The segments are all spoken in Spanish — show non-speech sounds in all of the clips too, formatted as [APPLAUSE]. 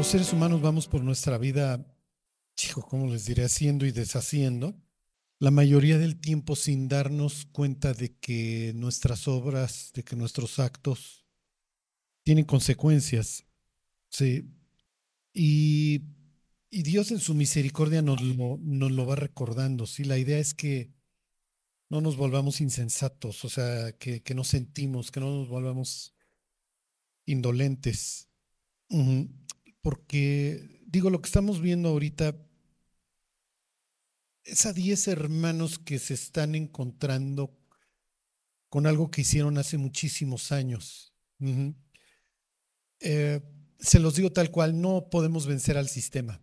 Los seres humanos vamos por nuestra vida, chico, ¿cómo les diré? Haciendo y deshaciendo. La mayoría del tiempo sin darnos cuenta de que nuestras obras, de que nuestros actos tienen consecuencias. Sí. Y, Dios en su misericordia nos lo, va recordando. Sí, la idea es que no nos volvamos insensatos, o sea, que, que no sentimos, que no nos volvamos indolentes. Porque, digo, lo que estamos viendo ahorita es a 10 hermanos que se están encontrando con algo que hicieron hace muchísimos años. Eh, se los digo tal cual, no podemos vencer al sistema.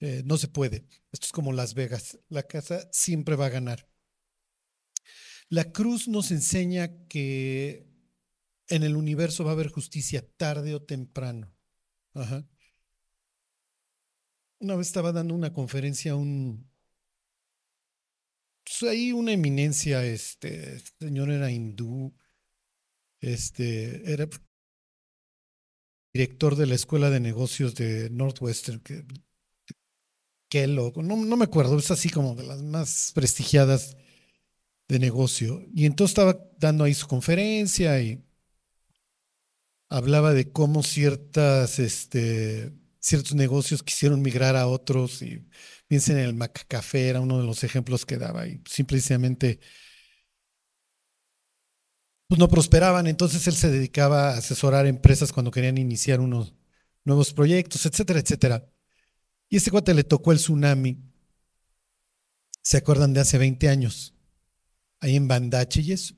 Eh, no se puede. Esto es como Las Vegas. La casa siempre va a ganar. La cruz nos enseña que en el universo va a haber justicia tarde o temprano. Una vez estaba dando una conferencia a un. Pues ahí una eminencia, este, señor era hindú, este, era director de la Escuela de Negocios de Northwestern, que, Kellogg, no, no me acuerdo, es así como de las más prestigiadas de negocio. Y entonces estaba dando ahí su conferencia y hablaba de cómo ciertas, este, ciertos negocios quisieron migrar a otros y piensen en el Macacafé, era uno de los ejemplos que daba y simplemente pues no prosperaban, entonces él se dedicaba a asesorar empresas cuando querían iniciar unos nuevos proyectos, etcétera, etcétera. Y este cuate le tocó el tsunami, ¿se acuerdan de hace 20 años? Ahí en Bandache y eso.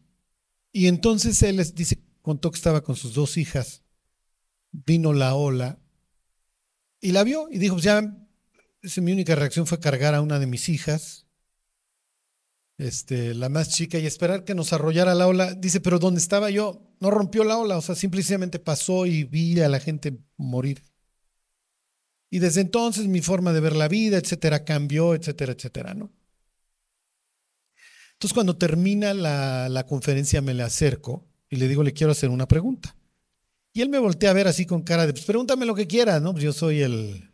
Y entonces él les dice, contó que estaba con sus dos hijas, vino la ola y la vio y dijo, pues ya, mi única reacción fue cargar a una de mis hijas este, la más chica, y esperar que nos arrollara la ola. Dice, pero ¿dónde estaba yo? No rompió la ola, o sea, simplemente pasó y vi a la gente morir. Y desde entonces mi forma de ver la vida, etcétera, cambió, etcétera, etcétera, ¿no? Entonces, cuando termina la, la conferencia, me le acerco y le digo, le quiero hacer una pregunta. Y él me voltea a ver así con cara de, pues pregúntame lo que quieras, ¿no? Pues yo soy el,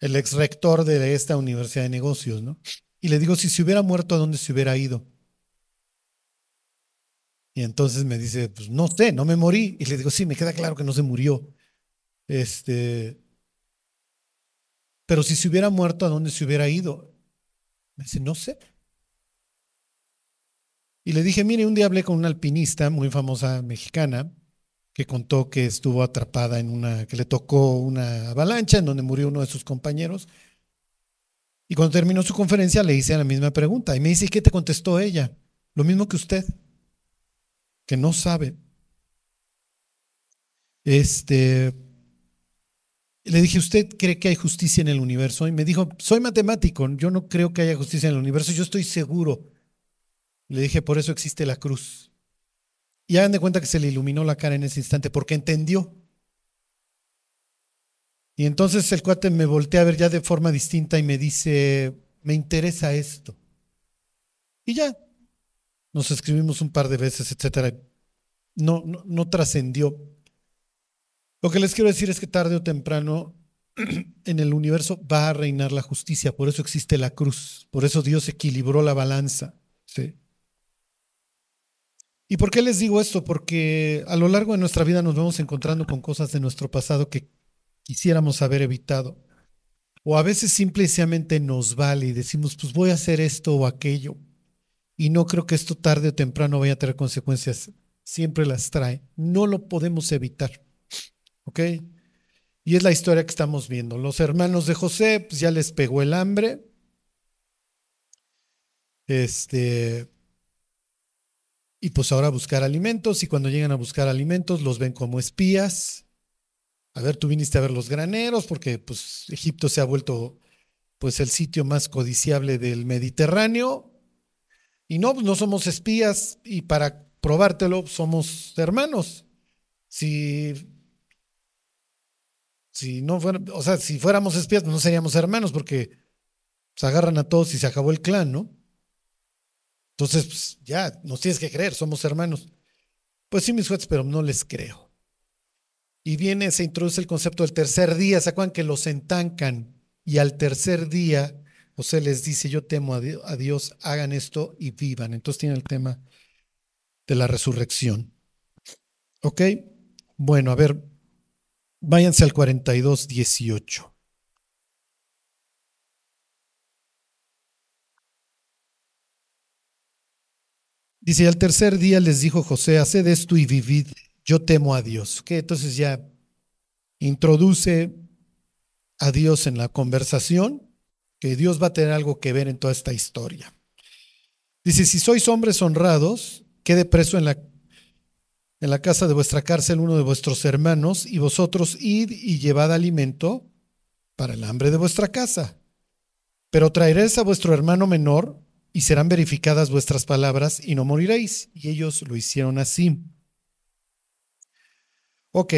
el ex rector de esta universidad de negocios, ¿no? Y le digo, si se hubiera muerto, ¿a dónde se hubiera ido? Y entonces me dice, pues no sé, no me morí. Y le digo, sí, me queda claro que no se murió. Este, pero si se hubiera muerto, ¿a dónde se hubiera ido? Me dice, no sé. Y le dije, mire, un día hablé con una alpinista muy famosa mexicana que contó que estuvo atrapada en una, que le tocó una avalancha en donde murió uno de sus compañeros y cuando terminó su conferencia le hice la misma pregunta y me dice, ¿qué te contestó ella? Lo mismo que usted, que no sabe. Este, le dije, ¿usted cree que hay justicia en el universo? Y me dijo, soy matemático, yo no creo que haya justicia en el universo, yo estoy seguro. Le dije, por eso existe la cruz. Y hagan de cuenta que se le iluminó la cara en ese instante, porque entendió. Y entonces el cuate me voltea a ver ya de forma distinta y me dice, me interesa esto. Y ya, nos escribimos un par de veces, etcétera. No, no, no trascendió. Lo que les quiero decir es que tarde o temprano [CLEARS THROAT] en el universo va a reinar la justicia, por eso existe la cruz, por eso Dios equilibró la balanza. ¿sí? ¿Y por qué les digo esto? Porque a lo largo de nuestra vida nos vamos encontrando con cosas de nuestro pasado que quisiéramos haber evitado. O a veces simplemente nos vale y decimos, pues voy a hacer esto o aquello. Y no creo que esto tarde o temprano vaya a tener consecuencias. Siempre las trae. No lo podemos evitar. ¿Ok? Y es la historia que estamos viendo. Los hermanos de José, pues ya les pegó el hambre. Este. Y pues ahora buscar alimentos. Y cuando llegan a buscar alimentos, los ven como espías. A ver, tú viniste a ver los graneros porque pues Egipto se ha vuelto pues el sitio más codiciable del Mediterráneo. Y no, pues no somos espías y para probártelo somos hermanos. Si si no fuera, o sea, si fuéramos espías pues, no seríamos hermanos porque se agarran a todos y se acabó el clan, ¿no? Entonces, pues, ya, nos tienes que creer, somos hermanos. Pues sí, mis jueces, pero no les creo. Y viene, se introduce el concepto del tercer día. ¿Se acuerdan que los entancan? Y al tercer día, José les dice, yo temo a Dios, hagan esto y vivan. Entonces tiene el tema de la resurrección. ¿Ok? Bueno, a ver, váyanse al 42, 18. Dice, al tercer día les dijo José, haced esto y vivid, yo temo a Dios. Que entonces ya introduce a Dios en la conversación, que Dios va a tener algo que ver en toda esta historia. Dice, si sois hombres honrados, quede preso en la, en la casa de vuestra cárcel uno de vuestros hermanos, y vosotros id y llevad alimento para el hambre de vuestra casa. Pero traeréis a vuestro hermano menor y serán verificadas vuestras palabras y no moriréis. Y ellos lo hicieron así. Ok,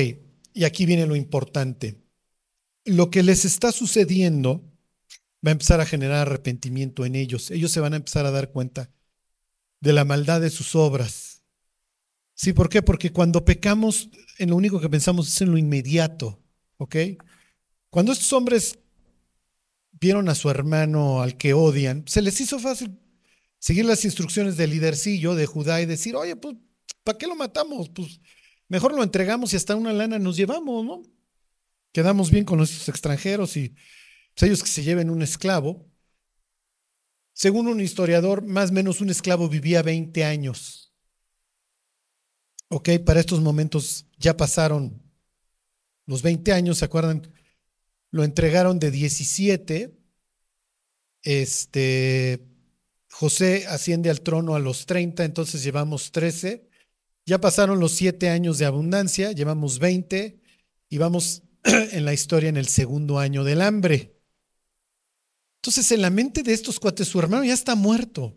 y aquí viene lo importante. Lo que les está sucediendo va a empezar a generar arrepentimiento en ellos. Ellos se van a empezar a dar cuenta de la maldad de sus obras. ¿Sí? ¿Por qué? Porque cuando pecamos, en lo único que pensamos es en lo inmediato. ¿Ok? Cuando estos hombres vieron a su hermano al que odian, se les hizo fácil seguir las instrucciones del lidercillo de Judá y decir, oye, pues, ¿para qué lo matamos? Pues mejor lo entregamos y hasta una lana nos llevamos, ¿no? Quedamos bien con nuestros extranjeros y pues, ellos que se lleven un esclavo. Según un historiador, más o menos un esclavo vivía 20 años. Ok, para estos momentos ya pasaron los 20 años, ¿se acuerdan? Lo entregaron de 17. Este, José asciende al trono a los 30, entonces llevamos 13. Ya pasaron los siete años de abundancia, llevamos 20 y vamos [CLEARS THROAT] en la historia en el segundo año del hambre. Entonces, en la mente de estos cuates, su hermano ya está muerto.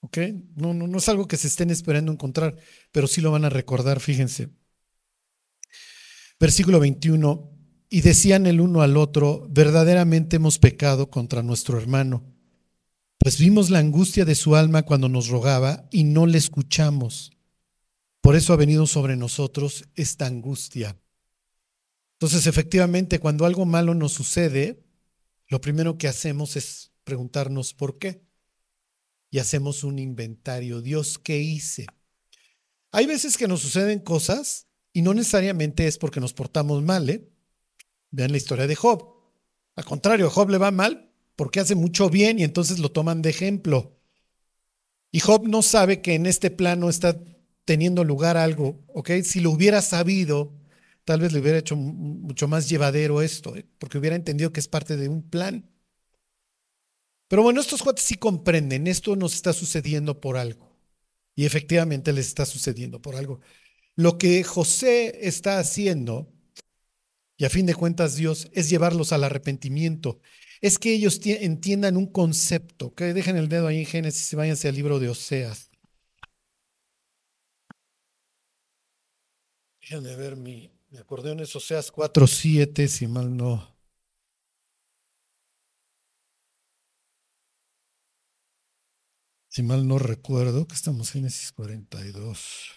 ¿Ok? No, no, no es algo que se estén esperando encontrar, pero sí lo van a recordar, fíjense. Versículo 21. Y decían el uno al otro, verdaderamente hemos pecado contra nuestro hermano pues vimos la angustia de su alma cuando nos rogaba y no le escuchamos. Por eso ha venido sobre nosotros esta angustia. Entonces, efectivamente, cuando algo malo nos sucede, lo primero que hacemos es preguntarnos por qué. Y hacemos un inventario. Dios, ¿qué hice? Hay veces que nos suceden cosas y no necesariamente es porque nos portamos mal. ¿eh? Vean la historia de Job. Al contrario, a Job le va mal porque hace mucho bien y entonces lo toman de ejemplo. Y Job no sabe que en este plano está teniendo lugar algo, ¿ok? Si lo hubiera sabido, tal vez le hubiera hecho mucho más llevadero esto, ¿eh? porque hubiera entendido que es parte de un plan. Pero bueno, estos cuates sí comprenden, esto nos está sucediendo por algo. Y efectivamente les está sucediendo por algo. Lo que José está haciendo, y a fin de cuentas Dios, es llevarlos al arrepentimiento es que ellos entiendan un concepto. Que dejen el dedo ahí en Génesis y váyanse al libro de Oseas. Déjenme ver mi, mi acordeón es Oseas 4.7, si mal no. Si mal no recuerdo, que estamos en Génesis 42,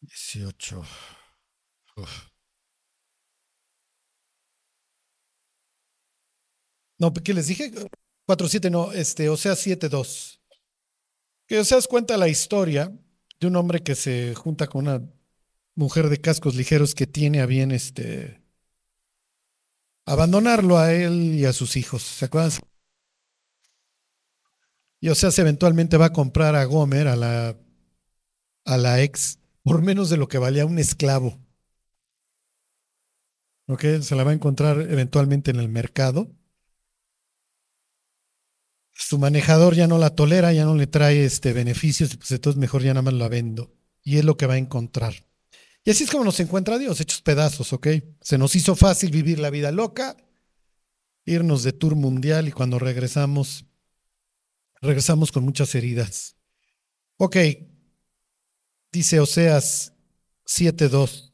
18. No, ¿qué les dije? 4.7, no, este, o sea, 7.2. Que o sea, cuenta la historia de un hombre que se junta con una mujer de cascos ligeros que tiene a bien este abandonarlo a él y a sus hijos. ¿Se acuerdan? Y o sea, eventualmente va a comprar a Gomer, a la, a la ex, por menos de lo que valía un esclavo. ¿Ok? Se la va a encontrar eventualmente en el mercado su manejador ya no la tolera, ya no le trae este beneficios, pues entonces mejor ya nada más la vendo. Y es lo que va a encontrar. Y así es como nos encuentra Dios, hechos pedazos, ¿ok? Se nos hizo fácil vivir la vida loca, irnos de tour mundial y cuando regresamos, regresamos con muchas heridas. Ok, dice Oseas 7.2.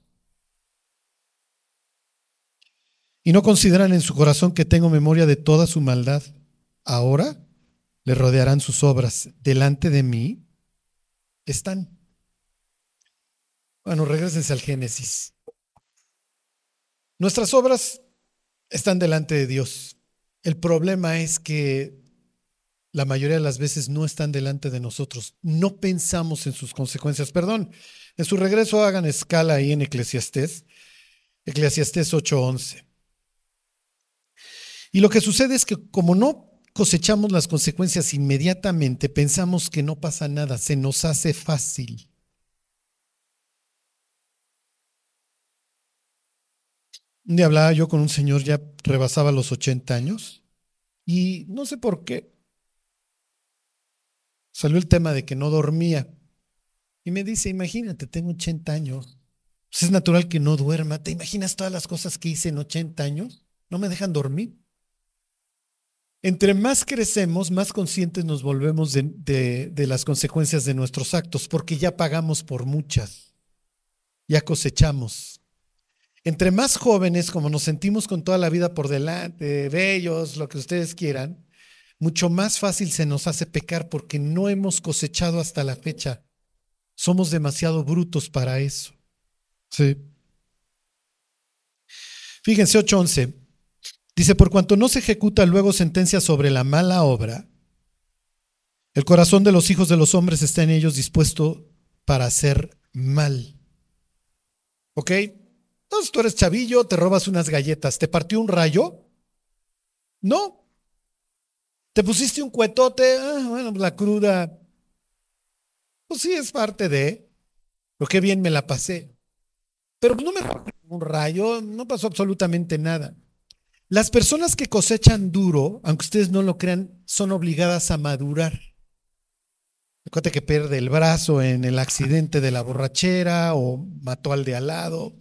Y no consideran en su corazón que tengo memoria de toda su maldad. Ahora le rodearán sus obras. Delante de mí están. Bueno, regresense al Génesis. Nuestras obras están delante de Dios. El problema es que la mayoría de las veces no están delante de nosotros. No pensamos en sus consecuencias. Perdón, en su regreso hagan escala ahí en Eclesiastés, Eclesiastés 8:11. Y lo que sucede es que como no cosechamos las consecuencias inmediatamente, pensamos que no pasa nada, se nos hace fácil. Un día hablaba yo con un señor, ya rebasaba los 80 años, y no sé por qué. Salió el tema de que no dormía. Y me dice, imagínate, tengo 80 años. Pues es natural que no duerma. ¿Te imaginas todas las cosas que hice en 80 años? No me dejan dormir. Entre más crecemos, más conscientes nos volvemos de, las consecuencias de nuestros actos, porque ya pagamos por muchas, ya cosechamos. Entre más jóvenes, como nos sentimos con toda la vida por delante, bellos, lo que ustedes quieran, mucho más fácil se nos hace pecar porque no hemos cosechado hasta la fecha. Somos demasiado brutos para eso. Sí. Fíjense 8:11. Dice, por cuanto no se ejecuta luego sentencia sobre la mala obra, el corazón de los hijos de los hombres está en ellos dispuesto para hacer mal. ¿Ok? Entonces tú eres chavillo, te robas unas galletas, ¿te partió un rayo? No. ¿Te pusiste un cuetote? Ah, bueno, la cruda. Pues sí, es parte de. Lo que bien me la pasé. Pero no me un rayo, no pasó absolutamente nada. Las personas que cosechan duro, aunque ustedes no lo crean, son obligadas a madurar. Recuerda que pierde el brazo en el accidente de la borrachera o mató al de al lado.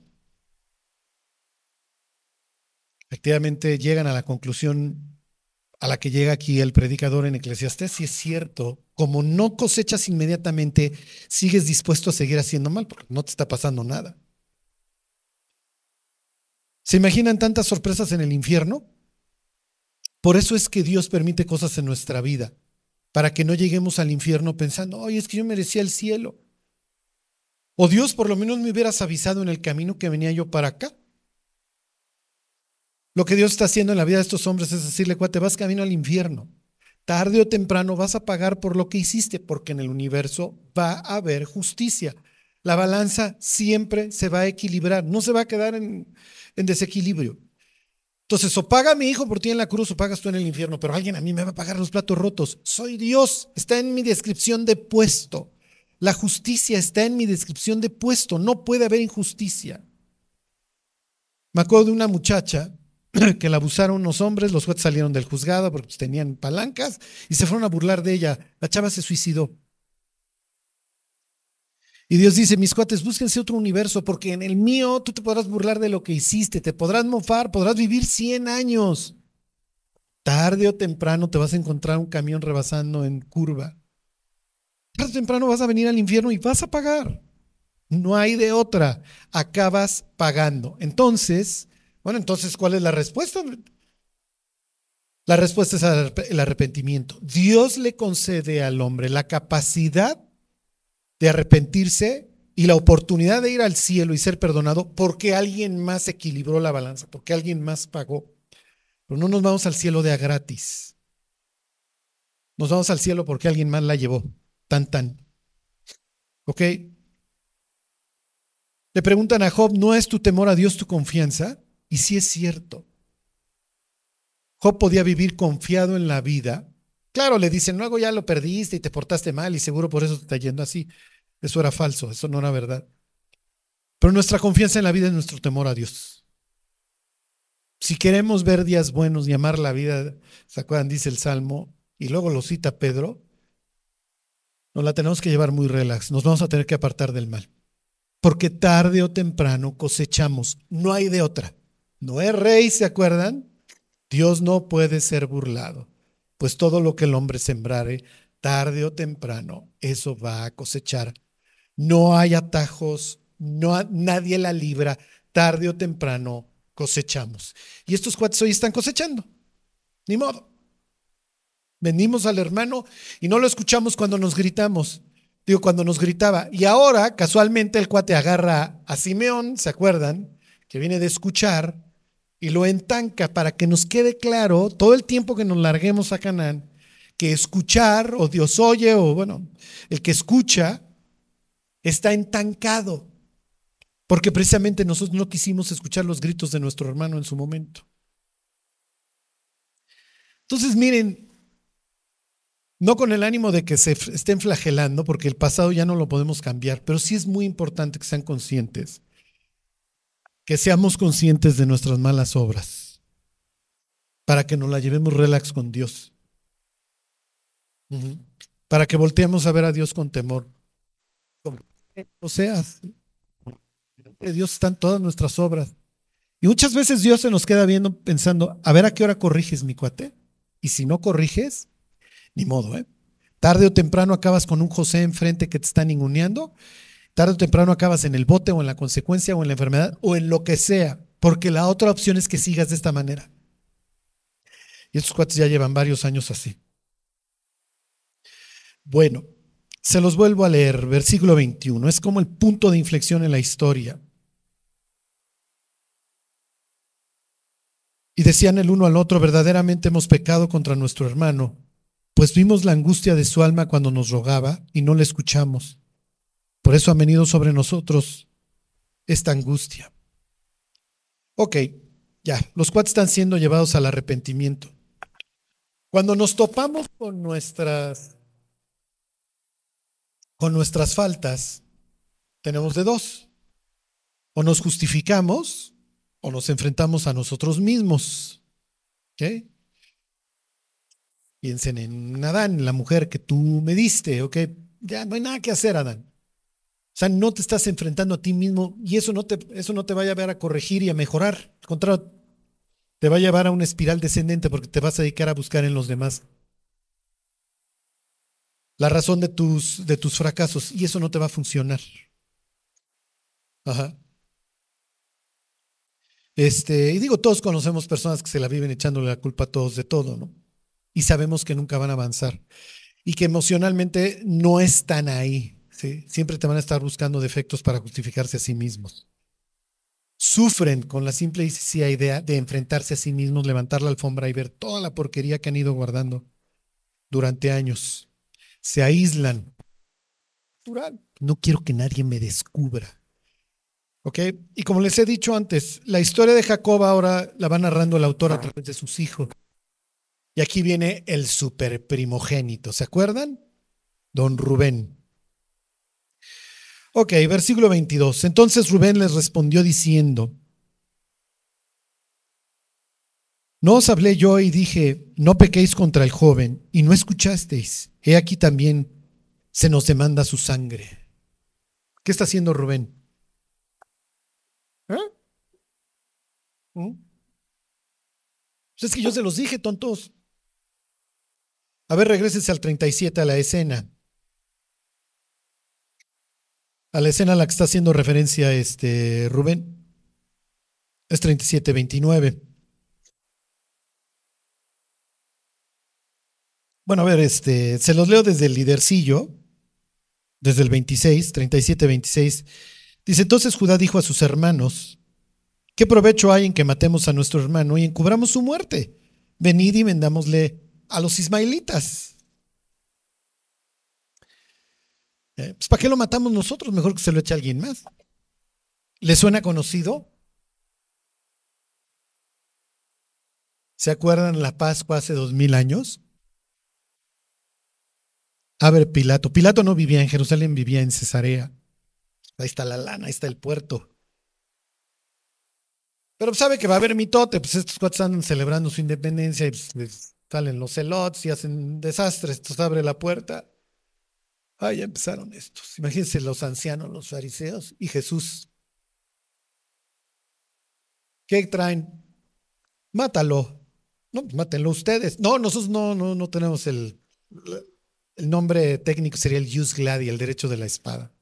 Efectivamente, llegan a la conclusión a la que llega aquí el predicador en Eclesiastés, si es cierto, como no cosechas inmediatamente, sigues dispuesto a seguir haciendo mal, porque no te está pasando nada. ¿Se imaginan tantas sorpresas en el infierno? Por eso es que Dios permite cosas en nuestra vida, para que no lleguemos al infierno pensando, oye, es que yo merecía el cielo. O Dios por lo menos me hubieras avisado en el camino que venía yo para acá. Lo que Dios está haciendo en la vida de estos hombres es decirle, cuate, vas camino al infierno. Tarde o temprano vas a pagar por lo que hiciste, porque en el universo va a haber justicia. La balanza siempre se va a equilibrar, no se va a quedar en, en desequilibrio. Entonces, o paga mi hijo por ti en la cruz o pagas tú en el infierno, pero alguien a mí me va a pagar los platos rotos. Soy Dios, está en mi descripción de puesto. La justicia está en mi descripción de puesto, no puede haber injusticia. Me acuerdo de una muchacha [CLEARS THROAT] que la abusaron unos hombres, los jueces salieron del juzgado porque tenían palancas y se fueron a burlar de ella. La chava se suicidó. Y Dios dice, mis cuates, búsquense otro universo, porque en el mío tú te podrás burlar de lo que hiciste, te podrás mofar, podrás vivir 100 años. Tarde o temprano te vas a encontrar un camión rebasando en curva. Tarde o temprano vas a venir al infierno y vas a pagar. No hay de otra. Acabas pagando. Entonces, bueno, entonces, ¿cuál es la respuesta? La respuesta es el arrepentimiento. Dios le concede al hombre la capacidad de arrepentirse y la oportunidad de ir al cielo y ser perdonado porque alguien más equilibró la balanza, porque alguien más pagó. Pero no nos vamos al cielo de a gratis. Nos vamos al cielo porque alguien más la llevó. Tan, tan. ¿Ok? Le preguntan a Job, ¿no es tu temor a Dios tu confianza? Y sí es cierto. Job podía vivir confiado en la vida. Claro, le dicen, luego ya lo perdiste y te portaste mal y seguro por eso te está yendo así. Eso era falso, eso no era verdad. Pero nuestra confianza en la vida es nuestro temor a Dios. Si queremos ver días buenos y amar la vida, ¿se acuerdan? Dice el Salmo, y luego lo cita Pedro, nos la tenemos que llevar muy relax, nos vamos a tener que apartar del mal. Porque tarde o temprano cosechamos, no hay de otra. No es rey, ¿se acuerdan? Dios no puede ser burlado, pues todo lo que el hombre sembrare, tarde o temprano, eso va a cosechar. No hay atajos, no, nadie la libra, tarde o temprano cosechamos. Y estos cuates hoy están cosechando, ni modo. Venimos al hermano y no lo escuchamos cuando nos gritamos, Digo, cuando nos gritaba. Y ahora, casualmente, el cuate agarra a Simeón, ¿se acuerdan? Que viene de escuchar y lo entanca para que nos quede claro todo el tiempo que nos larguemos a Canaán, que escuchar, o Dios oye, o bueno, el que escucha está entancado. Porque precisamente nosotros no quisimos escuchar los gritos de nuestro hermano en su momento. Entonces, miren, no con el ánimo de que se estén flagelando, porque el pasado ya no lo podemos cambiar, pero sí es muy importante que sean conscientes, que seamos conscientes de nuestras malas obras, para que nos la llevemos relax con Dios, para que volteemos a ver a Dios con temor. O sea, Dios están todas nuestras obras. Y muchas veces Dios se nos queda viendo pensando, a ver a qué hora corriges mi cuate. Y si no corriges, ni modo, ¿eh? Tarde o temprano acabas con un José enfrente que te está ninguneando. Tarde o temprano acabas en el bote o en la consecuencia o en la enfermedad o en lo que sea. Porque la otra opción es que sigas de esta manera. Y estos cuates ya llevan varios años así. Bueno, se los vuelvo a leer, versículo 21. Es como el punto de inflexión en la historia. Y decían el uno al otro, verdaderamente hemos pecado contra nuestro hermano, pues vimos la angustia de su alma cuando nos rogaba y no le escuchamos. Por eso ha venido sobre nosotros esta angustia. Ok, ya, los cuatro están siendo llevados al arrepentimiento. Cuando nos topamos con nuestras con nuestras faltas, tenemos de dos. O nos justificamos o nos enfrentamos a nosotros mismos. ¿Ok? Piensen en Adán, la mujer que tú me diste, ¿ok? Ya no hay nada que hacer, Adán. Sea, no te estás enfrentando a ti mismo y eso no te, eso no te va a llevar a corregir y a mejorar. Al contrario, te va a llevar a una espiral descendente porque te vas a dedicar a buscar en los demás la razón de tus, de tus fracasos y eso no te va a funcionar. Ajá. Este, y digo, todos conocemos personas que se la viven echándole la culpa a todos de todo, ¿no? Y sabemos que nunca van a avanzar y que emocionalmente no están ahí, ¿sí? Siempre te van a estar buscando defectos para justificarse a sí mismos. Sufren con la simple y sencilla idea de enfrentarse a sí mismos, levantar la alfombra y ver toda la porquería que han ido guardando durante años. Se aíslan. No quiero que nadie me descubra. Y como les he dicho antes, la historia de Jacob ahora la va narrando el autor a través de sus hijos. Y aquí viene el super primogénito, ¿se acuerdan? Don Rubén. Ok, versículo 22. Entonces Rubén les respondió diciendo, no os hablé yo y dije, no pequéis contra el joven, y no escuchasteis. He aquí también se nos demanda su sangre. ¿Qué está haciendo Rubén? ¿Eh? ¿Mm? Pues es que yo se los dije, tontos. A ver, regreses al 37 a la escena. A la escena a la que está haciendo referencia este Rubén. Es 37, 29. Bueno, a ver, este, se los leo desde el lidercillo, desde el 26, 37, 26. Dice, entonces Judá dijo a sus hermanos, ¿qué provecho hay en que matemos a nuestro hermano y encubramos su muerte? Venid y vendámosle a los ismaelitas. Eh, pues, ¿Para qué lo matamos nosotros? Mejor que se lo eche a alguien más. ¿Le suena conocido? ¿Se acuerdan la Pascua hace dos mil años? A ver, Pilato. Pilato no vivía en Jerusalén, vivía en Cesarea. Ahí está la lana, ahí está el puerto. Pero sabe que va a haber mitote, pues estos cuatro están celebrando su independencia y pues, salen los celots y hacen desastres, entonces abre la puerta. Ah, ya empezaron estos. Imagínense los ancianos, los fariseos y Jesús. ¿Qué traen? Mátalo. No, pues mátenlo ustedes. No, nosotros no, no, no tenemos el, el nombre técnico sería el jus gladi, el derecho de la espada.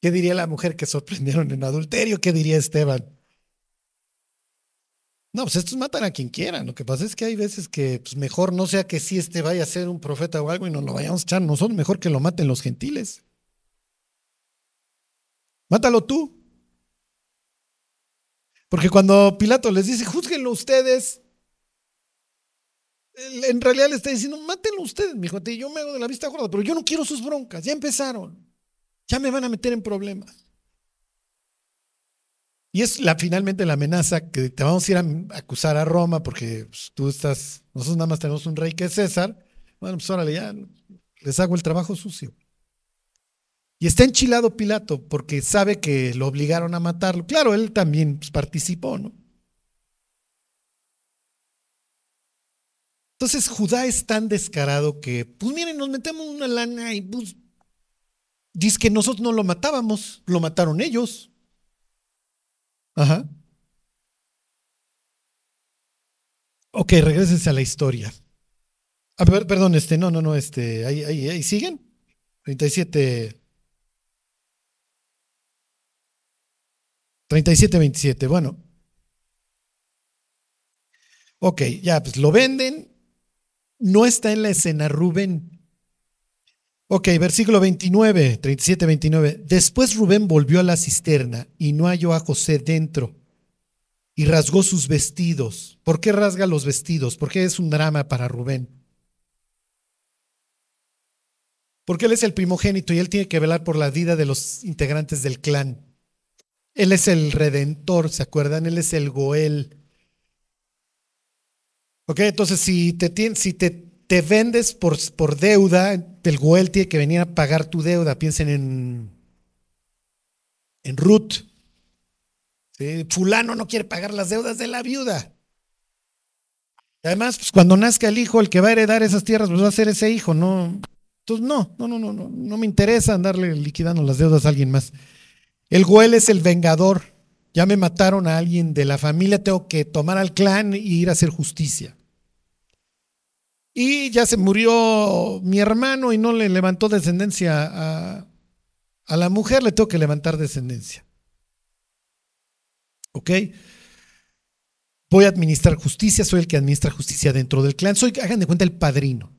¿Qué diría la mujer que sorprendieron en adulterio? ¿Qué diría Esteban? No, pues estos matan a quien quieran. Lo que pasa es que hay veces que pues mejor no sea que si este vaya a ser un profeta o algo y nos lo vayamos a echar nosotros, mejor que lo maten los gentiles. Mátalo tú. Porque cuando Pilato les dice, juzguenlo ustedes, en realidad le está diciendo, mátenlo ustedes, mi hijo, yo me hago de la vista gorda, pero yo no quiero sus broncas, ya empezaron, ya me van a meter en problemas. Y es la, finalmente la amenaza que te vamos a ir a acusar a Roma porque pues, tú estás, nosotros nada más tenemos un rey que es César. Bueno, pues órale, ya les hago el trabajo sucio. Y está enchilado Pilato porque sabe que lo obligaron a matarlo. Claro, él también pues, participó, ¿no? Entonces Judá es tan descarado que, pues miren, nos metemos una lana y pues, dice que nosotros no lo matábamos, lo mataron ellos. Ajá. Ok, regresense a la historia. A ver, perdón, este, no, no, no, este, ahí, ahí, ahí siguen. 37. 37, 27. Bueno. Ok, ya, pues lo venden. No está en la escena Rubén. Ok, versículo 29, 37, 29. Después Rubén volvió a la cisterna y no halló a José dentro y rasgó sus vestidos. ¿Por qué rasga los vestidos? Porque es un drama para Rubén. Porque él es el primogénito y él tiene que velar por la vida de los integrantes del clan. Él es el redentor, ¿se acuerdan? Él es el Goel. Ok, entonces si te, si te te vendes por, por deuda, el Goel tiene que venir a pagar tu deuda. Piensen en, en Ruth. Fulano no quiere pagar las deudas de la viuda. Además, pues, cuando nazca el hijo, el que va a heredar esas tierras, pues va a ser ese hijo, ¿no? Entonces, no, no, no, no, no, no me interesa andarle liquidando las deudas a alguien más. El Goel es el vengador. Ya me mataron a alguien de la familia, tengo que tomar al clan y ir a hacer justicia. Y ya se murió mi hermano y no le levantó descendencia a, la mujer, le tengo que levantar descendencia. ¿Ok? Voy a administrar justicia, soy el que administra justicia dentro del clan, soy, hagan de cuenta, el padrino.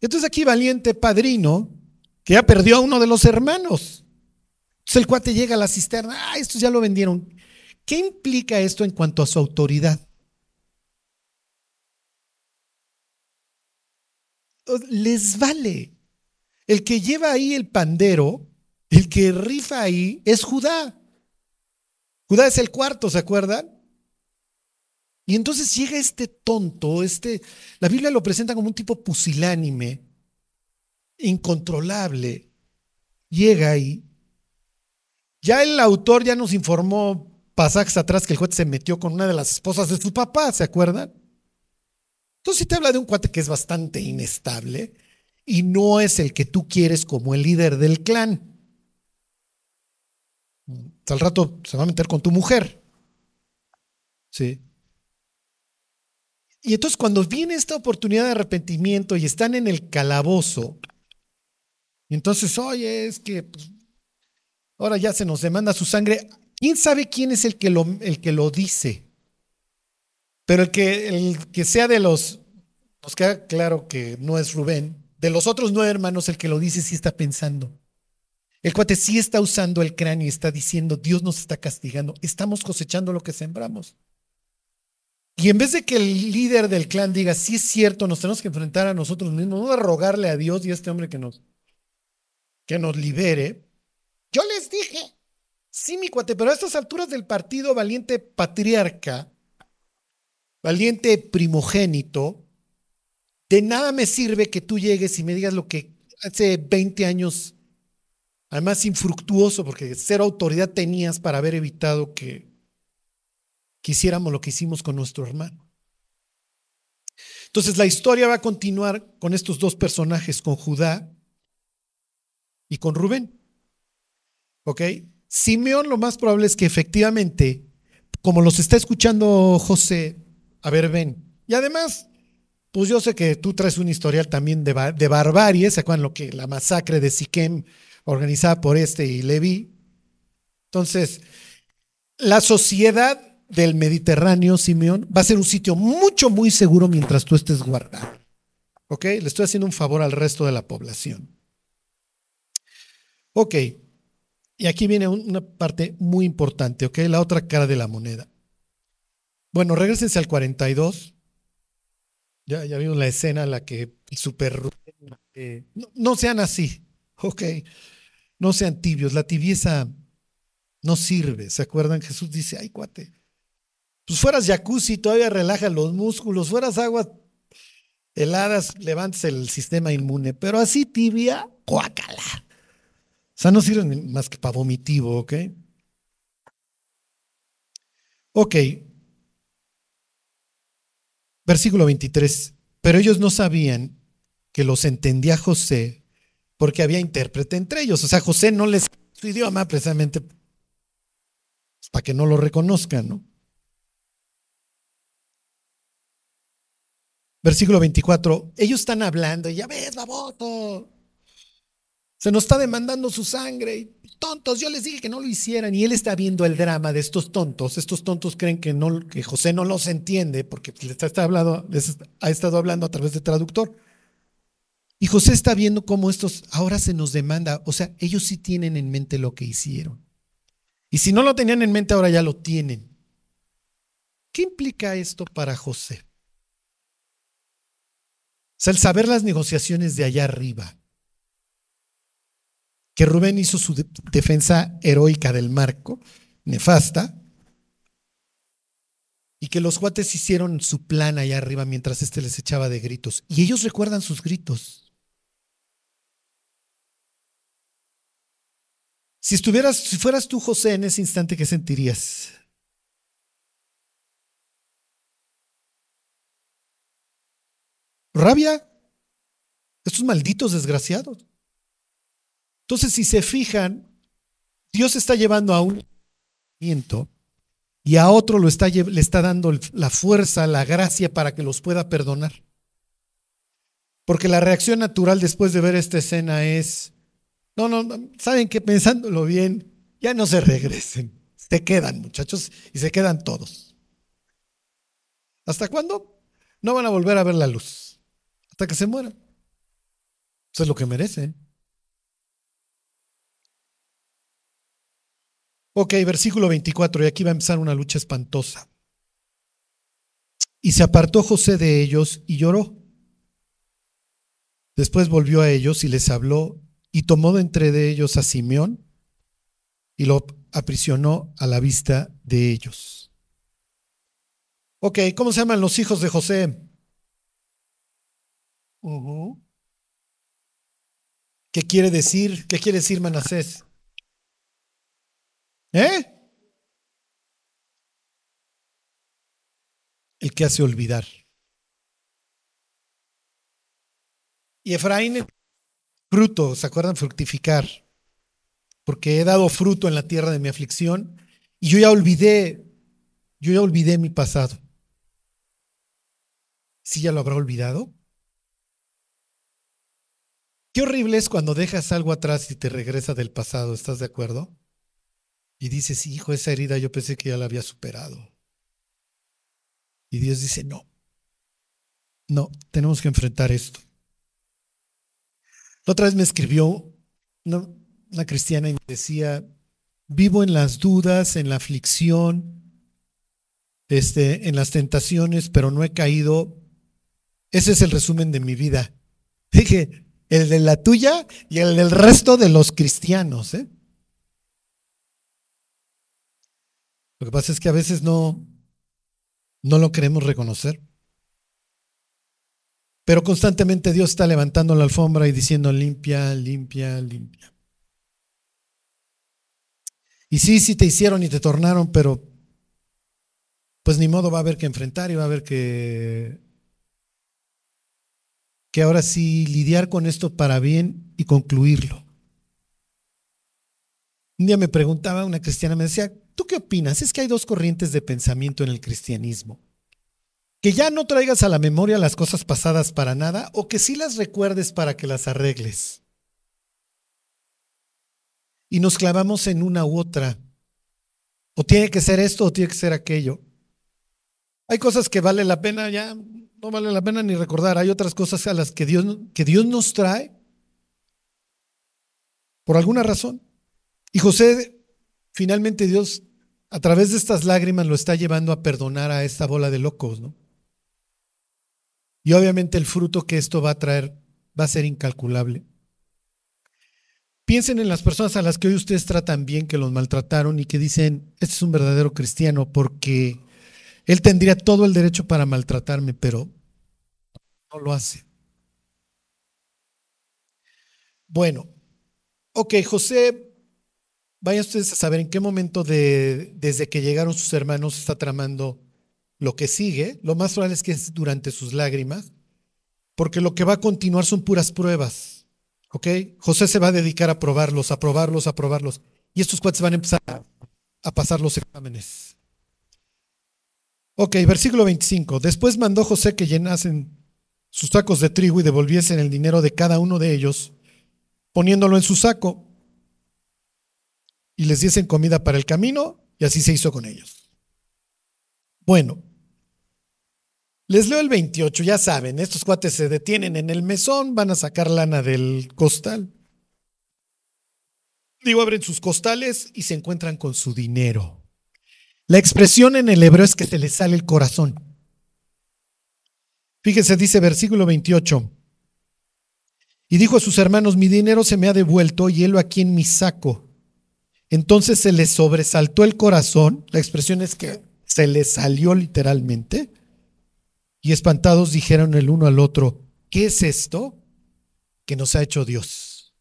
Entonces aquí valiente padrino, que ya perdió a uno de los hermanos. Entonces el cuate llega a la cisterna, ah, estos ya lo vendieron. ¿Qué implica esto en cuanto a su autoridad? Les vale. El que lleva ahí el pandero, el que rifa ahí, es Judá. Judá es el cuarto, ¿se acuerdan? Y entonces llega este tonto, este, la Biblia lo presenta como un tipo pusilánime, incontrolable. Llega ahí. Ya el autor ya nos informó pasajes atrás que el juez se metió con una de las esposas de su papá, ¿se acuerdan? Entonces, si te habla de un cuate que es bastante inestable y no es el que tú quieres como el líder del clan. Al rato se va a meter con tu mujer. Sí. Y entonces cuando viene esta oportunidad de arrepentimiento y están en el calabozo, y entonces, oye, es que pues, ahora ya se nos demanda su sangre, ¿quién sabe quién es el que el que lo dice? Pero el que, el que sea de los, nos queda claro que no es Rubén, de los otros nueve hermanos, el que lo dice sí está pensando. El cuate sí está usando el cráneo y está diciendo, Dios nos está castigando, estamos cosechando lo que sembramos. Y en vez de que el líder del clan diga, sí es cierto, nos tenemos que enfrentar a nosotros mismos, no a rogarle a Dios y a este hombre que nos, que nos libere, yo les dije, sí, mi cuate, pero a estas alturas del partido valiente patriarca, valiente primogénito, de nada me sirve que tú llegues y me digas lo que hace 20 años, además infructuoso, porque cero autoridad tenías para haber evitado que quisiéramos lo que hicimos con nuestro hermano. Entonces la historia va a continuar con estos dos personajes, con Judá y con Rubén. ¿Ok? Simeón lo más probable es que efectivamente, como los está escuchando José, a ver, ven. Y además, pues yo sé que tú traes un historial también de, barbarie, ¿se acuerdan lo que la masacre de Siquem organizada por este y Levi? Entonces, la sociedad del Mediterráneo, Simeón, va a ser un sitio mucho, muy seguro mientras tú estés guardado. ¿Ok? Le estoy haciendo un favor al resto de la población. Ok. Y aquí viene una parte muy importante, ¿ok? La otra cara de la moneda. Bueno, regresense al 42. Ya, ya vimos la escena en la que el super... Eh, no, no sean así, ¿ok? No sean tibios. La tibieza no sirve. ¿Se acuerdan? Jesús dice, ay, cuate, pues fueras jacuzzi, todavía relaja los músculos, fueras aguas heladas, levantes el sistema inmune, pero así tibia, cuácala. O sea, no sirven más que para vomitivo, ¿ok? Ok. Versículo 23. Pero ellos no sabían que los entendía José porque había intérprete entre ellos. O sea, José no les su idioma precisamente para que no lo reconozcan, ¿no? Versículo 24. Ellos están hablando y ya ves, baboto. Se nos está demandando su sangre. Tontos, yo les dije que no lo hicieran. Y él está viendo el drama de estos tontos. Estos tontos creen que José no los entiende porque les, está hablando, les ha estado hablando a través de traductor. Y José está viendo cómo estos ahora se nos demanda. O sea, ellos sí tienen en mente lo que hicieron. Y si no lo tenían en mente, ahora ya lo tienen. ¿Qué implica esto para José? O sea, el saber las negociaciones de allá arriba que Rubén hizo su defensa heroica del marco, nefasta, y que los guates hicieron su plan allá arriba mientras éste les echaba de gritos. Y ellos recuerdan sus gritos. Si estuvieras, si fueras tú, José, en ese instante, ¿qué sentirías? Rabia. Estos malditos desgraciados. Entonces, si se fijan, Dios está llevando a un y a otro lo está, le está dando la fuerza, la gracia para que los pueda perdonar. Porque la reacción natural después de ver esta escena es, no, no, saben que pensándolo bien, ya no se regresen, se quedan muchachos y se quedan todos. ¿Hasta cuándo? No van a volver a ver la luz, hasta que se mueran. Eso es lo que merecen. Ok, versículo 24, y aquí va a empezar una lucha espantosa. Y se apartó José de ellos y lloró. Después volvió a ellos y les habló y tomó de entre de ellos a Simeón y lo aprisionó a la vista de ellos. Ok, ¿cómo se llaman los hijos de José? ¿Qué quiere decir? ¿Qué quiere decir Manasés? ¿Eh? El que hace olvidar. Y Efraín, fruto, ¿se acuerdan? Fructificar. Porque he dado fruto en la tierra de mi aflicción y yo ya olvidé, yo ya olvidé mi pasado. ¿Sí ya lo habrá olvidado? Qué horrible es cuando dejas algo atrás y te regresa del pasado, ¿estás de acuerdo? Y dices, hijo, esa herida yo pensé que ya la había superado. Y Dios dice, no, no, tenemos que enfrentar esto. Otra vez me escribió una, una cristiana y me decía, vivo en las dudas, en la aflicción, este, en las tentaciones, pero no he caído. Ese es el resumen de mi vida. Dije, el de la tuya y el del resto de los cristianos. ¿eh? Lo que pasa es que a veces no, no lo queremos reconocer. Pero constantemente Dios está levantando la alfombra y diciendo limpia, limpia, limpia. Y sí, sí te hicieron y te tornaron, pero pues ni modo va a haber que enfrentar y va a haber que que ahora sí lidiar con esto para bien y concluirlo. Un día me preguntaba una cristiana, me decía, ¿Tú qué opinas? Es que hay dos corrientes de pensamiento en el cristianismo. Que ya no traigas a la memoria las cosas pasadas para nada o que sí las recuerdes para que las arregles. Y nos clavamos en una u otra. O tiene que ser esto o tiene que ser aquello. Hay cosas que vale la pena ya, no vale la pena ni recordar. Hay otras cosas a las que Dios, que Dios nos trae por alguna razón. Y José, finalmente Dios, a través de estas lágrimas, lo está llevando a perdonar a esta bola de locos, ¿no? Y obviamente el fruto que esto va a traer va a ser incalculable. Piensen en las personas a las que hoy ustedes tratan bien, que los maltrataron y que dicen, este es un verdadero cristiano porque él tendría todo el derecho para maltratarme, pero no lo hace. Bueno, ok, José, vayan ustedes a saber en qué momento de, desde que llegaron sus hermanos está tramando lo que sigue. Lo más probable es que es durante sus lágrimas, porque lo que va a continuar son puras pruebas. ¿Ok? José se va a dedicar a probarlos, a probarlos, a probarlos. Y estos cuates van a empezar a pasar los exámenes. Ok, versículo 25. Después mandó José que llenasen sus sacos de trigo y devolviesen el dinero de cada uno de ellos poniéndolo en su saco y les diesen comida para el camino y así se hizo con ellos. Bueno, les leo el 28, ya saben, estos cuates se detienen en el mesón, van a sacar lana del costal. Digo, abren sus costales y se encuentran con su dinero. La expresión en el hebreo es que se les sale el corazón. Fíjese, dice versículo 28. Y dijo a sus hermanos, mi dinero se me ha devuelto y aquí en mi saco. Entonces se les sobresaltó el corazón, la expresión es que se les salió literalmente, y espantados dijeron el uno al otro, ¿qué es esto que nos ha hecho Dios?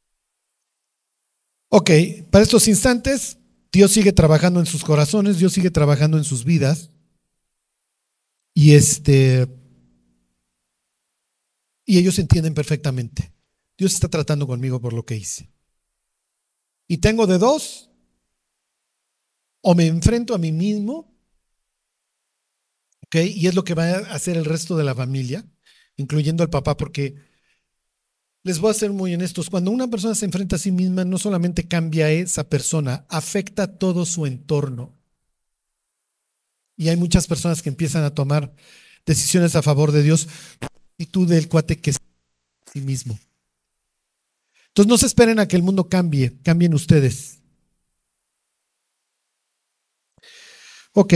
Ok, para estos instantes, Dios sigue trabajando en sus corazones, Dios sigue trabajando en sus vidas, y este, y ellos entienden perfectamente. Dios está tratando conmigo por lo que hice. Y tengo de dos, o me enfrento a mí mismo, ¿ok? Y es lo que va a hacer el resto de la familia, incluyendo al papá, porque les voy a ser muy honestos, cuando una persona se enfrenta a sí misma, no solamente cambia a esa persona, afecta todo su entorno. Y hay muchas personas que empiezan a tomar decisiones a favor de Dios y tú del cuate que es a sí mismo. Entonces no se esperen a que el mundo cambie, cambien ustedes. Ok.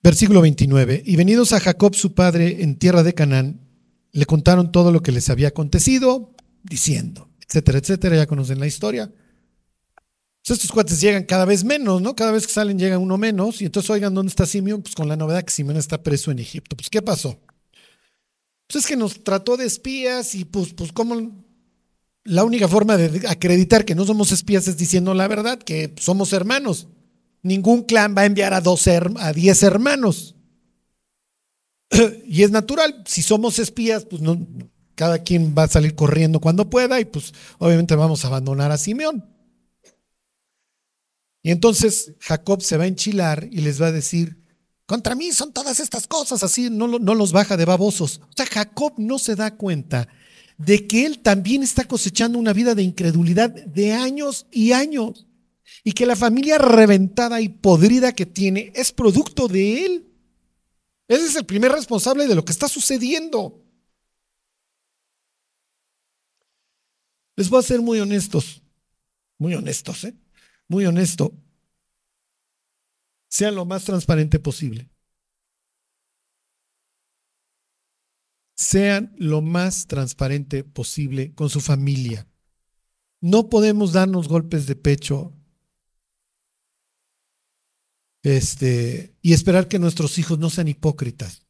Versículo 29. Y venidos a Jacob su padre en tierra de Canaán, le contaron todo lo que les había acontecido, diciendo, etcétera, etcétera, ya conocen la historia. Entonces estos cuates llegan cada vez menos, ¿no? Cada vez que salen llega uno menos. Y entonces, oigan, ¿dónde está Simeón? Pues con la novedad que Simeón está preso en Egipto. Pues, ¿qué pasó? Pues es que nos trató de espías y pues, pues como la única forma de acreditar que no somos espías es diciendo la verdad, que somos hermanos. Ningún clan va a enviar a, dos a diez hermanos. [CLEARS THROAT] Y es natural, si somos espías, pues no, cada quien va a salir corriendo cuando pueda y pues obviamente vamos a abandonar a Simeón. Y entonces Jacob se va a enchilar y les va a decir, contra mí son todas estas cosas, así no, no los baja de babosos. O sea, Jacob no se da cuenta de que él también está cosechando una vida de incredulidad de años y años. Y que la familia reventada y podrida que tiene es producto de él. Ese es el primer responsable de lo que está sucediendo. Les voy a ser muy honestos, muy honestos, ¿eh? Muy honesto sean lo más transparente posible. Sean lo más transparente posible con su familia. No podemos darnos golpes de pecho este, y esperar que nuestros hijos no sean hipócritas.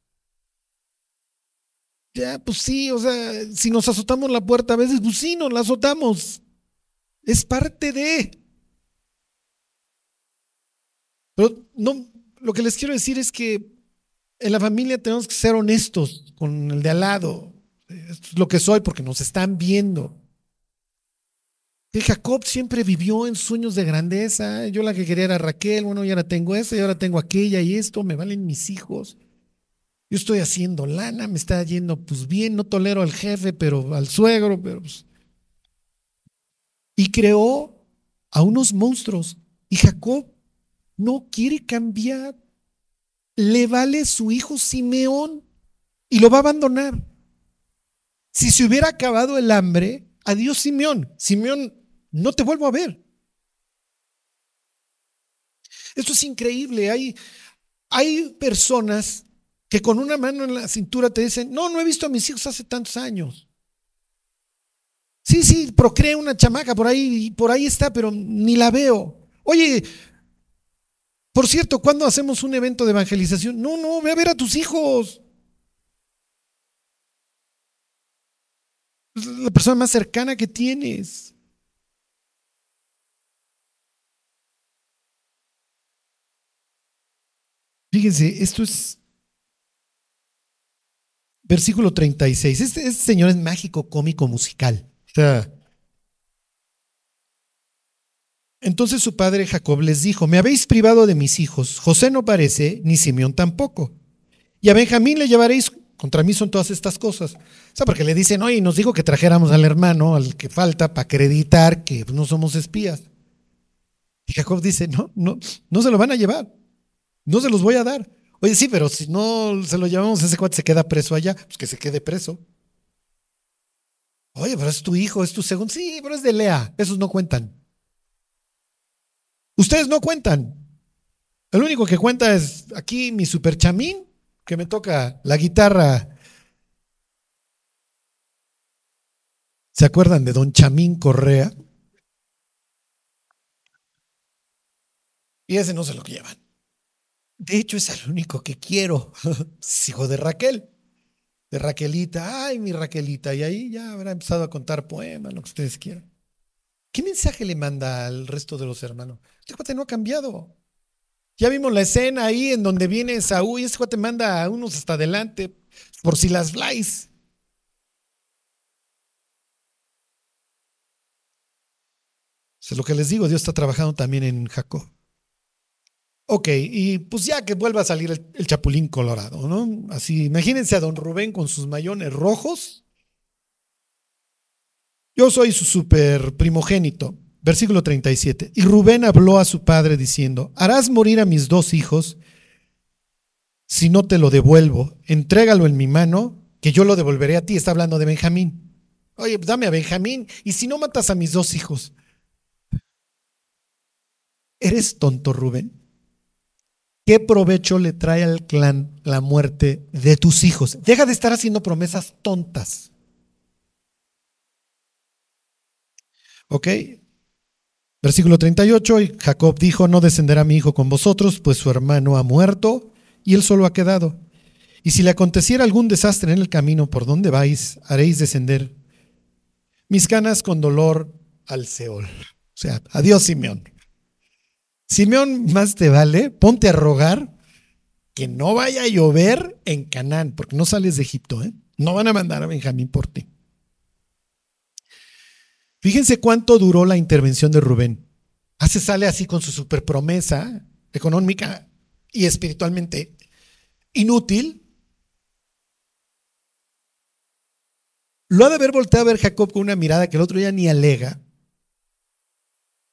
Ya, pues sí, o sea, si nos azotamos la puerta a veces, pues nos la azotamos. Es parte de. Pero no, lo que les quiero decir es que en la familia tenemos que ser honestos con el de al lado. Es lo que soy porque nos están viendo. Que Jacob siempre vivió en sueños de grandeza. Yo la que quería era Raquel, bueno, y ahora tengo esa, y ahora tengo aquella y esto, me valen mis hijos. Yo estoy haciendo lana, me está yendo pues bien, no tolero al jefe, pero al suegro, pero pues. Y creó a unos monstruos. Y Jacob no quiere cambiar. Le vale su hijo Simeón y lo va a abandonar. Si se hubiera acabado el hambre, adiós Simeón, Simeón, no te vuelvo a ver. Esto es increíble. Hay, hay personas que con una mano en la cintura te dicen, no, no he visto a mis hijos hace tantos años. Sí, sí, procrea una chamaca por ahí, por ahí está, pero ni la veo. Oye, por cierto, ¿cuándo hacemos un evento de evangelización? No, no, ve a ver a tus hijos. La persona más cercana que tienes. Fíjense, esto es versículo 36. Este, este señor es mágico, cómico, musical. O sea, entonces su padre Jacob les dijo, me habéis privado de mis hijos, José no parece, ni Simeón tampoco. Y a Benjamín le llevaréis, contra mí son todas estas cosas. O sea, porque le dicen, oye, nos dijo que trajéramos al hermano, al que falta, para acreditar que no somos espías. Y Jacob dice, no, no, no se lo van a llevar, no se los voy a dar. Oye, sí, pero si no se lo llevamos, ese cuate se queda preso allá, pues que se quede preso. Oye, pero es tu hijo, es tu segundo. Sí, pero es de Lea, esos no cuentan. Ustedes no cuentan. El único que cuenta es aquí mi super chamín, que me toca la guitarra. ¿Se acuerdan de don Chamín Correa? Y ese no se lo llevan. De hecho, es el único que quiero. [LAUGHS] Es hijo de Raquel. De Raquelita. Ay, mi Raquelita. Y ahí ya habrá empezado a contar poemas, lo que ustedes quieran. ¿Qué mensaje le manda al resto de los hermanos? Este cuate no ha cambiado. Ya vimos la escena ahí en donde viene Saúl y este cuate manda a unos hasta adelante por si las flies. es lo que les digo, Dios está trabajando también en Jacob. Ok, y pues ya que vuelva a salir el, el, chapulín colorado, ¿no? Así, imagínense a don Rubén con sus mayones rojos yo soy su super primogénito. Versículo 37. Y Rubén habló a su padre diciendo, harás morir a mis dos hijos si no te lo devuelvo. Entrégalo en mi mano, que yo lo devolveré a ti. Está hablando de Benjamín. Oye, dame a Benjamín. Y si no matas a mis dos hijos. ¿Eres tonto, Rubén? ¿Qué provecho le trae al clan la muerte de tus hijos? Deja de estar haciendo promesas tontas. ¿Ok? Versículo 38, y Jacob dijo, no descenderá mi hijo con vosotros, pues su hermano ha muerto y él solo ha quedado. Y si le aconteciera algún desastre en el camino por donde vais, haréis descender mis canas con dolor al Seol. O sea, adiós Simeón. Simeón, más te vale, ponte a rogar que no vaya a llover en Canaán, porque no sales de Egipto, ¿eh? No van a mandar a Benjamín por ti. Fíjense cuánto duró la intervención de Rubén. Hace sale así con su super promesa económica y espiritualmente inútil. Lo ha de haber volteado a ver Jacob con una mirada que el otro ya ni alega.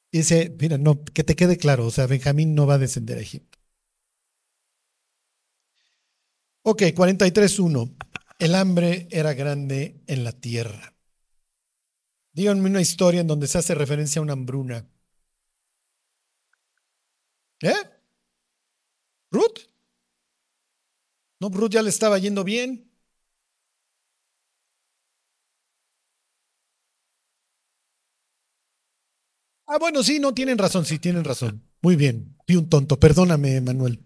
Y dice, mira, no, que te quede claro, o sea, Benjamín no va a descender a Egipto. Ok, 43.1. El hambre era grande en la tierra. Díganme una historia en donde se hace referencia a una hambruna. ¿Eh? ¿Ruth? No, Ruth ya le estaba yendo bien. Ah, bueno, sí, no, tienen razón, sí, tienen razón. Muy bien, fui un tonto, perdóname, Manuel.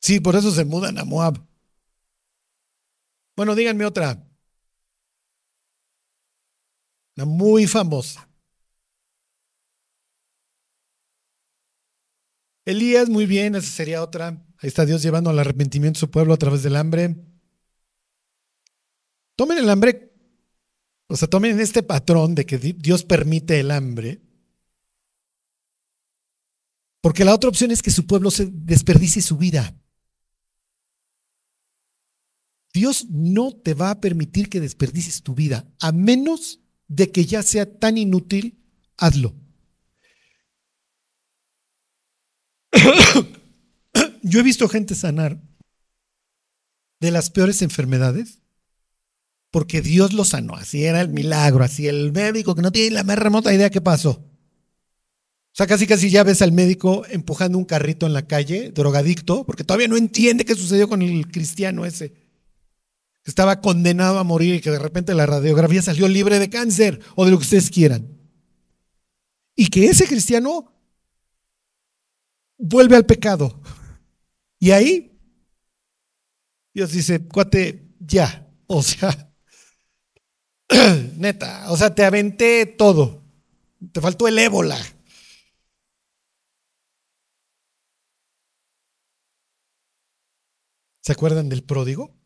Sí, por eso se mudan a Moab. Bueno, díganme otra muy famosa. Elías, muy bien, esa sería otra. Ahí está Dios llevando al arrepentimiento a su pueblo a través del hambre. Tomen el hambre, o sea, tomen este patrón de que Dios permite el hambre. Porque la otra opción es que su pueblo se desperdicie su vida. Dios no te va a permitir que desperdicies tu vida, a menos de que ya sea tan inútil, hazlo. [COUGHS] Yo he visto gente sanar de las peores enfermedades porque Dios lo sanó. Así era el milagro, así el médico que no tiene la más remota idea qué pasó. O sea, casi casi ya ves al médico empujando un carrito en la calle, drogadicto, porque todavía no entiende qué sucedió con el cristiano ese. Estaba condenado a morir y que de repente la radiografía salió libre de cáncer o de lo que ustedes quieran. Y que ese cristiano vuelve al pecado. Y ahí Dios dice, cuate, ya. O sea, [CLEARS THROAT] neta, o sea, te aventé todo. Te faltó el ébola. ¿Se acuerdan del pródigo?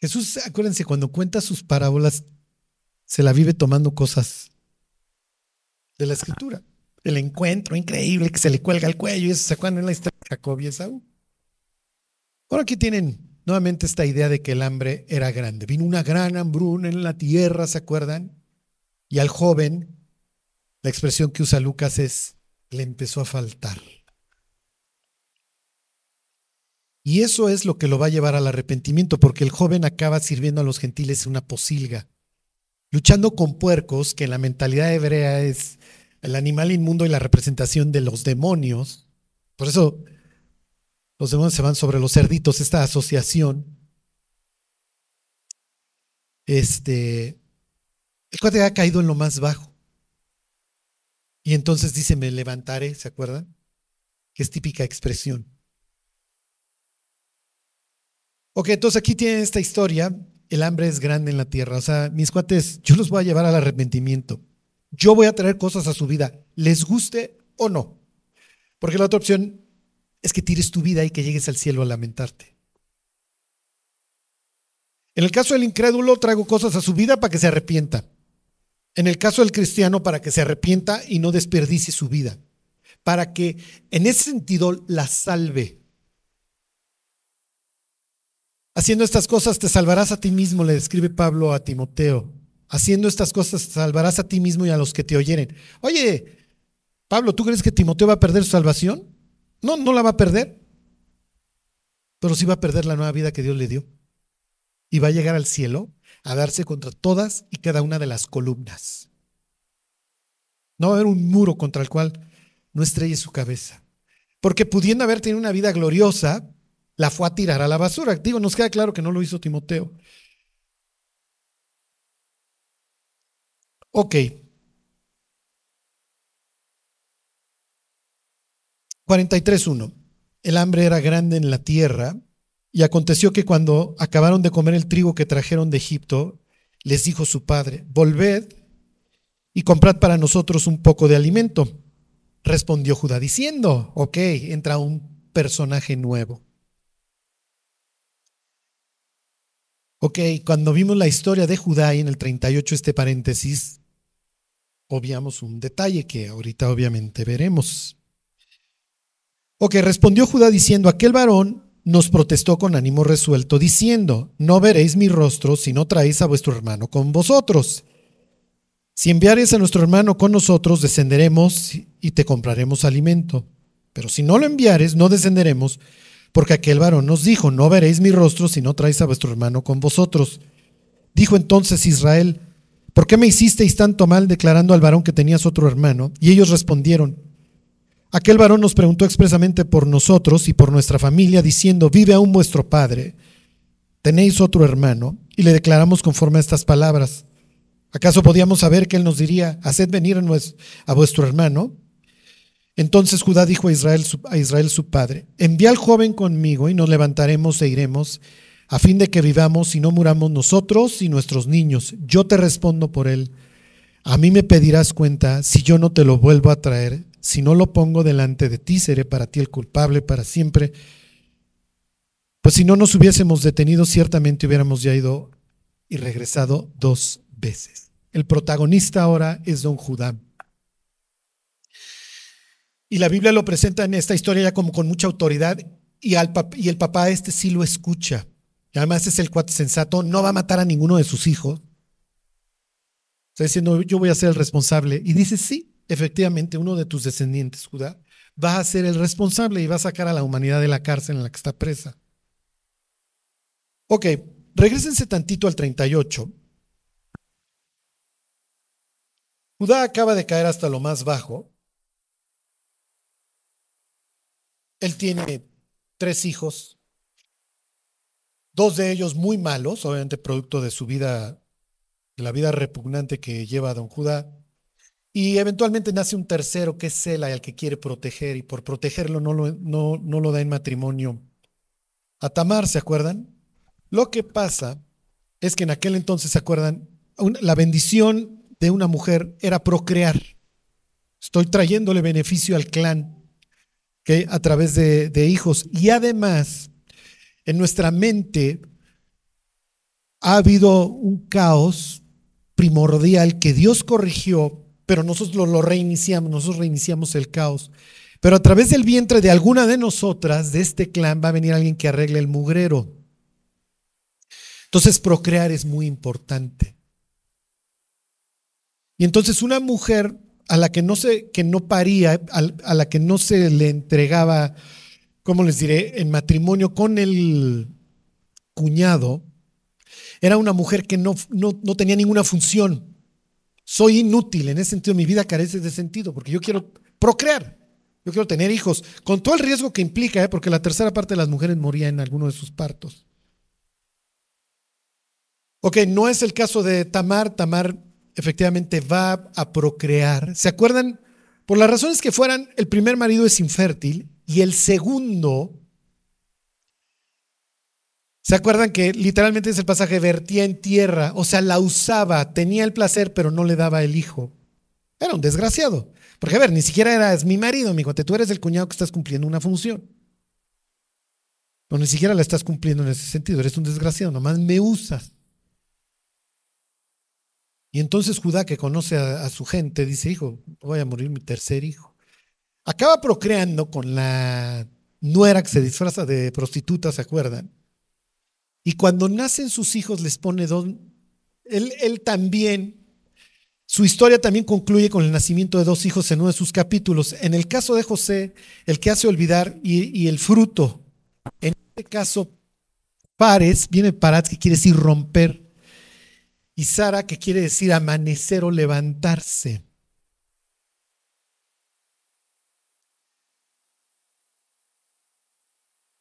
Jesús, acuérdense, cuando cuenta sus parábolas, se la vive tomando cosas de la escritura. El encuentro increíble que se le cuelga el cuello y eso se acuerdan en la historia de Jacob y Esaú. Bueno, aquí tienen nuevamente esta idea de que el hambre era grande. Vino una gran hambruna en la tierra, ¿se acuerdan? Y al joven, la expresión que usa Lucas es, le empezó a faltar. Y eso es lo que lo va a llevar al arrepentimiento, porque el joven acaba sirviendo a los gentiles en una posilga, luchando con puercos, que en la mentalidad hebrea es el animal inmundo y la representación de los demonios. Por eso los demonios se van sobre los cerditos, esta asociación. Este, el cuate ha caído en lo más bajo. Y entonces dice, me levantaré, ¿se acuerdan? Que es típica expresión. Ok, entonces aquí tienen esta historia. El hambre es grande en la tierra. O sea, mis cuates, yo los voy a llevar al arrepentimiento. Yo voy a traer cosas a su vida, les guste o no. Porque la otra opción es que tires tu vida y que llegues al cielo a lamentarte. En el caso del incrédulo, traigo cosas a su vida para que se arrepienta. En el caso del cristiano, para que se arrepienta y no desperdicie su vida. Para que en ese sentido la salve. Haciendo estas cosas te salvarás a ti mismo, le describe Pablo a Timoteo. Haciendo estas cosas salvarás a ti mismo y a los que te oyeren. Oye, Pablo, ¿tú crees que Timoteo va a perder su salvación? No, no la va a perder. Pero sí va a perder la nueva vida que Dios le dio. Y va a llegar al cielo a darse contra todas y cada una de las columnas. No va a haber un muro contra el cual no estrelle su cabeza. Porque pudiendo haber tenido una vida gloriosa, la fue a tirar a la basura. Digo, nos queda claro que no lo hizo Timoteo. Ok. 43.1. El hambre era grande en la tierra y aconteció que cuando acabaron de comer el trigo que trajeron de Egipto, les dijo su padre, volved y comprad para nosotros un poco de alimento. Respondió Judá diciendo, ok, entra un personaje nuevo. Ok, cuando vimos la historia de Judá y en el 38 este paréntesis, obviamos un detalle que ahorita obviamente veremos. Ok, respondió Judá diciendo, aquel varón nos protestó con ánimo resuelto, diciendo, no veréis mi rostro si no traéis a vuestro hermano con vosotros. Si enviares a nuestro hermano con nosotros, descenderemos y te compraremos alimento. Pero si no lo enviares, no descenderemos, porque aquel varón nos dijo, no veréis mi rostro si no traéis a vuestro hermano con vosotros. Dijo entonces Israel, ¿por qué me hicisteis tanto mal declarando al varón que tenías otro hermano? Y ellos respondieron, aquel varón nos preguntó expresamente por nosotros y por nuestra familia, diciendo, vive aún vuestro padre, tenéis otro hermano, y le declaramos conforme a estas palabras. ¿Acaso podíamos saber que él nos diría, haced venir a vuestro hermano? Entonces Judá dijo a Israel, a Israel su padre, envía al joven conmigo y nos levantaremos e iremos a fin de que vivamos y no muramos nosotros y nuestros niños. Yo te respondo por él. A mí me pedirás cuenta si yo no te lo vuelvo a traer. Si no lo pongo delante de ti, seré para ti el culpable para siempre. Pues si no nos hubiésemos detenido, ciertamente hubiéramos ya ido y regresado dos veces. El protagonista ahora es don Judá. Y la Biblia lo presenta en esta historia ya como con mucha autoridad y, al y el papá este sí lo escucha. Y además es el cuate sensato, no va a matar a ninguno de sus hijos. Está diciendo, yo voy a ser el responsable. Y dice, sí, efectivamente, uno de tus descendientes, Judá, va a ser el responsable y va a sacar a la humanidad de la cárcel en la que está presa. Ok, regresense tantito al 38. Judá acaba de caer hasta lo más bajo. Él tiene tres hijos, dos de ellos muy malos, obviamente producto de su vida, de la vida repugnante que lleva a don Judá. Y eventualmente nace un tercero que es Sela, al que quiere proteger, y por protegerlo no lo, no lo da en matrimonio a Tamar, ¿se acuerdan? Lo que pasa es que en aquel entonces, ¿se acuerdan? La bendición de una mujer era procrear. Estoy trayéndole beneficio al clan a través de, de hijos. Y además, en nuestra mente ha habido un caos primordial que Dios corrigió, pero nosotros lo, reiniciamos, nosotros reiniciamos el caos. Pero a través del vientre de alguna de nosotras, de este clan, va a venir alguien que arregle el mugrero. Entonces, procrear es muy importante. Y entonces una mujer a la que no se, que no paría, a, la que no se le entregaba, ¿cómo les diré?, en matrimonio con el cuñado, era una mujer que no, no, no tenía ninguna función. Soy inútil, en ese sentido mi vida carece de sentido, porque yo quiero procrear, yo quiero tener hijos, con todo el riesgo que implica, ¿eh? porque la tercera parte de las mujeres moría en alguno de sus partos. Ok, no es el caso de Tamar, Tamar efectivamente va a procrear. ¿Se acuerdan? Por las razones que fueran, el primer marido es infértil y el segundo, ¿se acuerdan que literalmente es el pasaje, vertía en tierra, o sea, la usaba, tenía el placer, pero no le daba el hijo? Era un desgraciado. Porque, a ver, ni siquiera eras mi marido, mi tú eres el cuñado que estás cumpliendo una función. O ni siquiera la estás cumpliendo en ese sentido, eres un desgraciado, nomás me usas. Y entonces Judá, que conoce a, su gente, dice, hijo, voy a morir mi tercer hijo. Acaba procreando con la nuera que se disfraza de prostituta, ¿se acuerdan? Y cuando nacen sus hijos les pone don... Él, él también, su historia también concluye con el nacimiento de dos hijos en uno de sus capítulos. En el caso de José, el que hace olvidar y, y el fruto. En este caso, pares, viene parat, que quiere decir romper y Sara, que quiere decir amanecer o levantarse.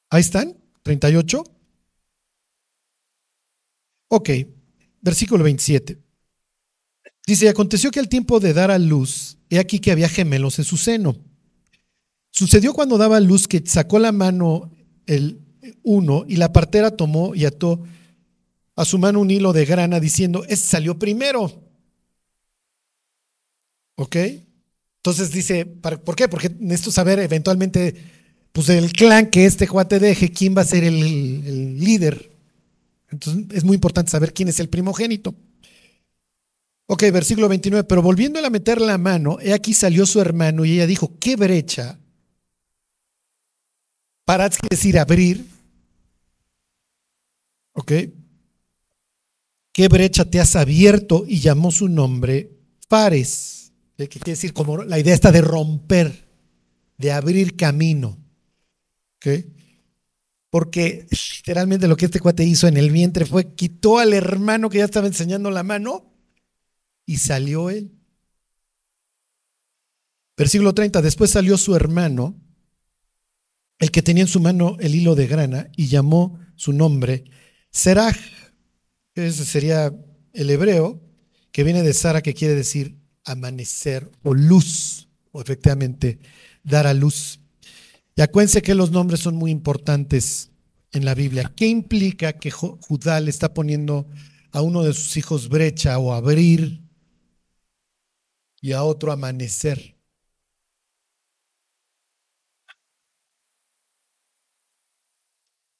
Ahí están, 38. Ok, versículo 27. Dice, aconteció que al tiempo de dar a luz, he aquí que había gemelos en su seno. Sucedió cuando daba luz que sacó la mano el uno y la partera tomó y ató a su mano un hilo de grana diciendo, ese salió primero. ¿Ok? Entonces dice, ¿por qué? Porque necesito saber eventualmente, pues el clan que este cuate deje, quién va a ser el, el líder. Entonces es muy importante saber quién es el primogénito. Ok, versículo 29, pero volviéndole a meter la mano, he aquí salió su hermano y ella dijo, ¿qué brecha? Para decir abrir. Ok, ¿Qué brecha te has abierto? Y llamó su nombre Fares, quiere decir como la idea está de romper, de abrir camino. Porque literalmente lo que este cuate hizo en el vientre fue quitó al hermano que ya estaba enseñando la mano y salió él. Versículo 30, después salió su hermano, el que tenía en su mano el hilo de grana, y llamó su nombre Seraj. Ese sería el hebreo, que viene de Sara, que quiere decir amanecer o luz, o efectivamente dar a luz. Y acuérdense que los nombres son muy importantes en la Biblia. ¿Qué implica que Judá le está poniendo a uno de sus hijos brecha o abrir y a otro amanecer?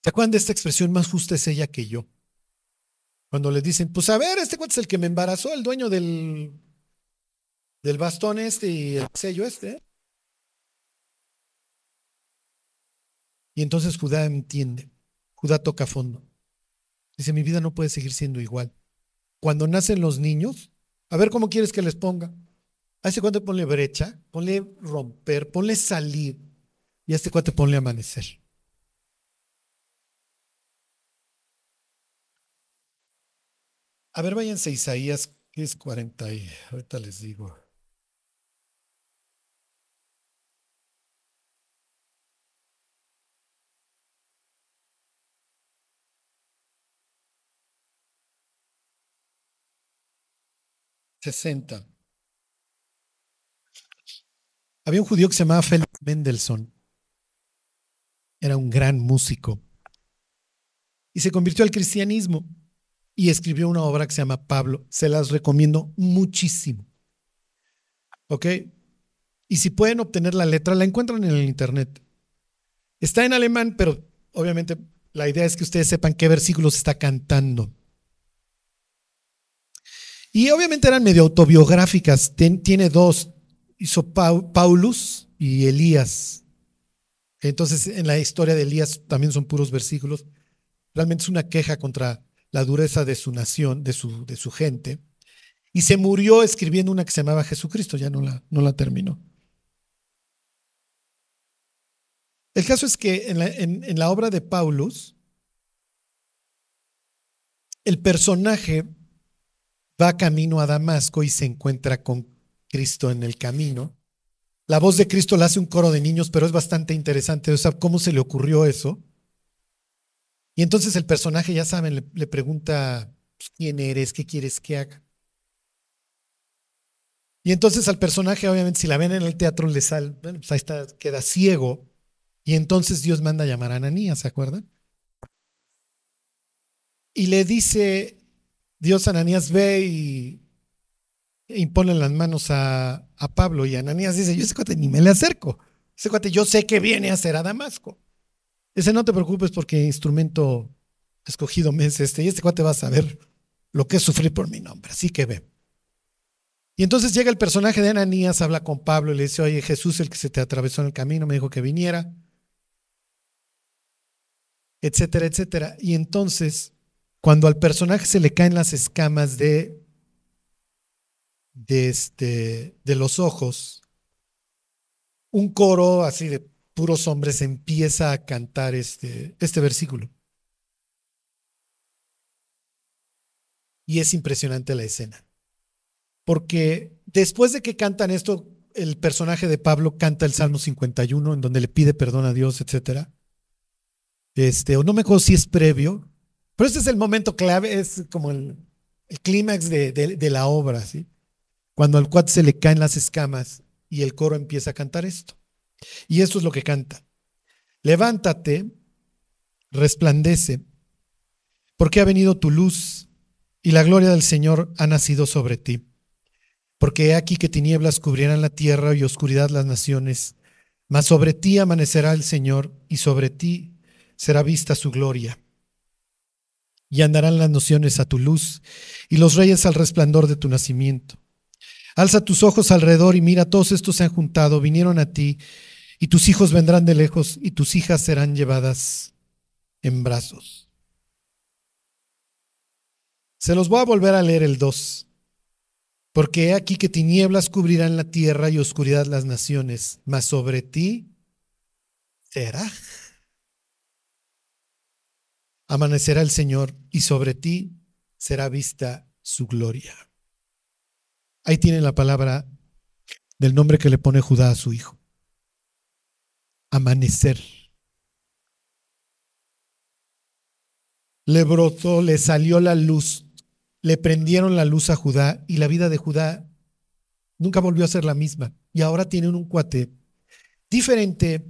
¿Se acuerdan de esta expresión? Más justa es ella que yo. Cuando le dicen, pues a ver, este cuate es el que me embarazó, el dueño del, del bastón este y el sello este. Y entonces Judá entiende, Judá toca fondo. Dice, mi vida no puede seguir siendo igual. Cuando nacen los niños, a ver cómo quieres que les ponga. A ese cuento ponle brecha, ponle romper, ponle salir. Y a este cuate ponle amanecer. A ver, váyanse a Isaías, que es 40 y ahorita les digo. Sesenta. Había un judío que se llamaba Felix Mendelssohn. Era un gran músico. Y se convirtió al cristianismo y escribió una obra que se llama Pablo. Se las recomiendo muchísimo. ¿Ok? Y si pueden obtener la letra, la encuentran en el internet. Está en alemán, pero obviamente la idea es que ustedes sepan qué versículos está cantando. Y obviamente eran medio autobiográficas. tiene dos. Hizo Paulus y Elías. Entonces, en la historia de Elías también son puros versículos. Realmente es una queja contra la dureza de su nación, de su, de su gente, y se murió escribiendo una que se llamaba Jesucristo, ya no la, no la terminó. El caso es que en la, en la obra de Paulus, el personaje va camino a Damasco y se encuentra con Cristo en el camino. La voz de Cristo la hace un coro de niños, pero es bastante interesante. O sea, ¿cómo se le ocurrió eso? Y entonces el personaje, ya saben, le, pregunta, pues, ¿quién eres? ¿Qué quieres que haga? Y entonces al personaje, obviamente, si la ven en el teatro, le sale, bueno, pues ahí está, queda ciego. Y entonces Dios manda a llamar a Ananías, ¿se acuerdan? Y le dice, Dios Ananías ve y impone las manos a, a, Pablo. Y Ananías dice, yo ese cuate ni me le acerco. Ese cuate yo sé que viene a hacer a Damasco. Ese no te preocupes porque instrumento escogido me es este y este cuate va a saber lo que es sufrir por mi nombre. Así que ve. Y entonces llega el personaje de Ananías, habla con Pablo y le dice, oye, Jesús, el que se te atravesó en el camino, me dijo que viniera, etcétera, etcétera. Y entonces, cuando al personaje se le caen las escamas de, de, este, de los ojos, un coro así de puros hombres empieza a cantar este, este versículo. Y es impresionante la escena. Porque después de que cantan esto, el personaje de Pablo canta el Salmo 51, en donde le pide perdón a Dios, etc. Este, o no me acuerdo si es previo, pero este es el momento clave, es como el, clímax de, de, la obra, ¿sí? Cuando al cuate se le caen las escamas y el coro empieza a cantar esto. Y esto es lo que canta. Levántate, resplandece, porque ha venido tu luz y la gloria del Señor ha nacido sobre ti. Porque he aquí que tinieblas cubrirán la tierra y oscuridad las naciones, mas sobre ti amanecerá el Señor y sobre ti será vista su gloria. Y andarán las naciones a tu luz y los reyes al resplandor de tu nacimiento. Alza tus ojos alrededor y mira, todos estos se han juntado, vinieron a ti y tus hijos vendrán de lejos y tus hijas serán llevadas en brazos. Se los voy a volver a leer el 2. Porque he aquí que tinieblas cubrirán la tierra y oscuridad las naciones, mas sobre ti será. Amanecerá el Señor y sobre ti será vista su gloria. Ahí tienen la palabra del nombre que le pone Judá a su hijo amanecer. Le brotó, le salió la luz, le prendieron la luz a Judá y la vida de Judá nunca volvió a ser la misma. Y ahora tienen un cuate diferente,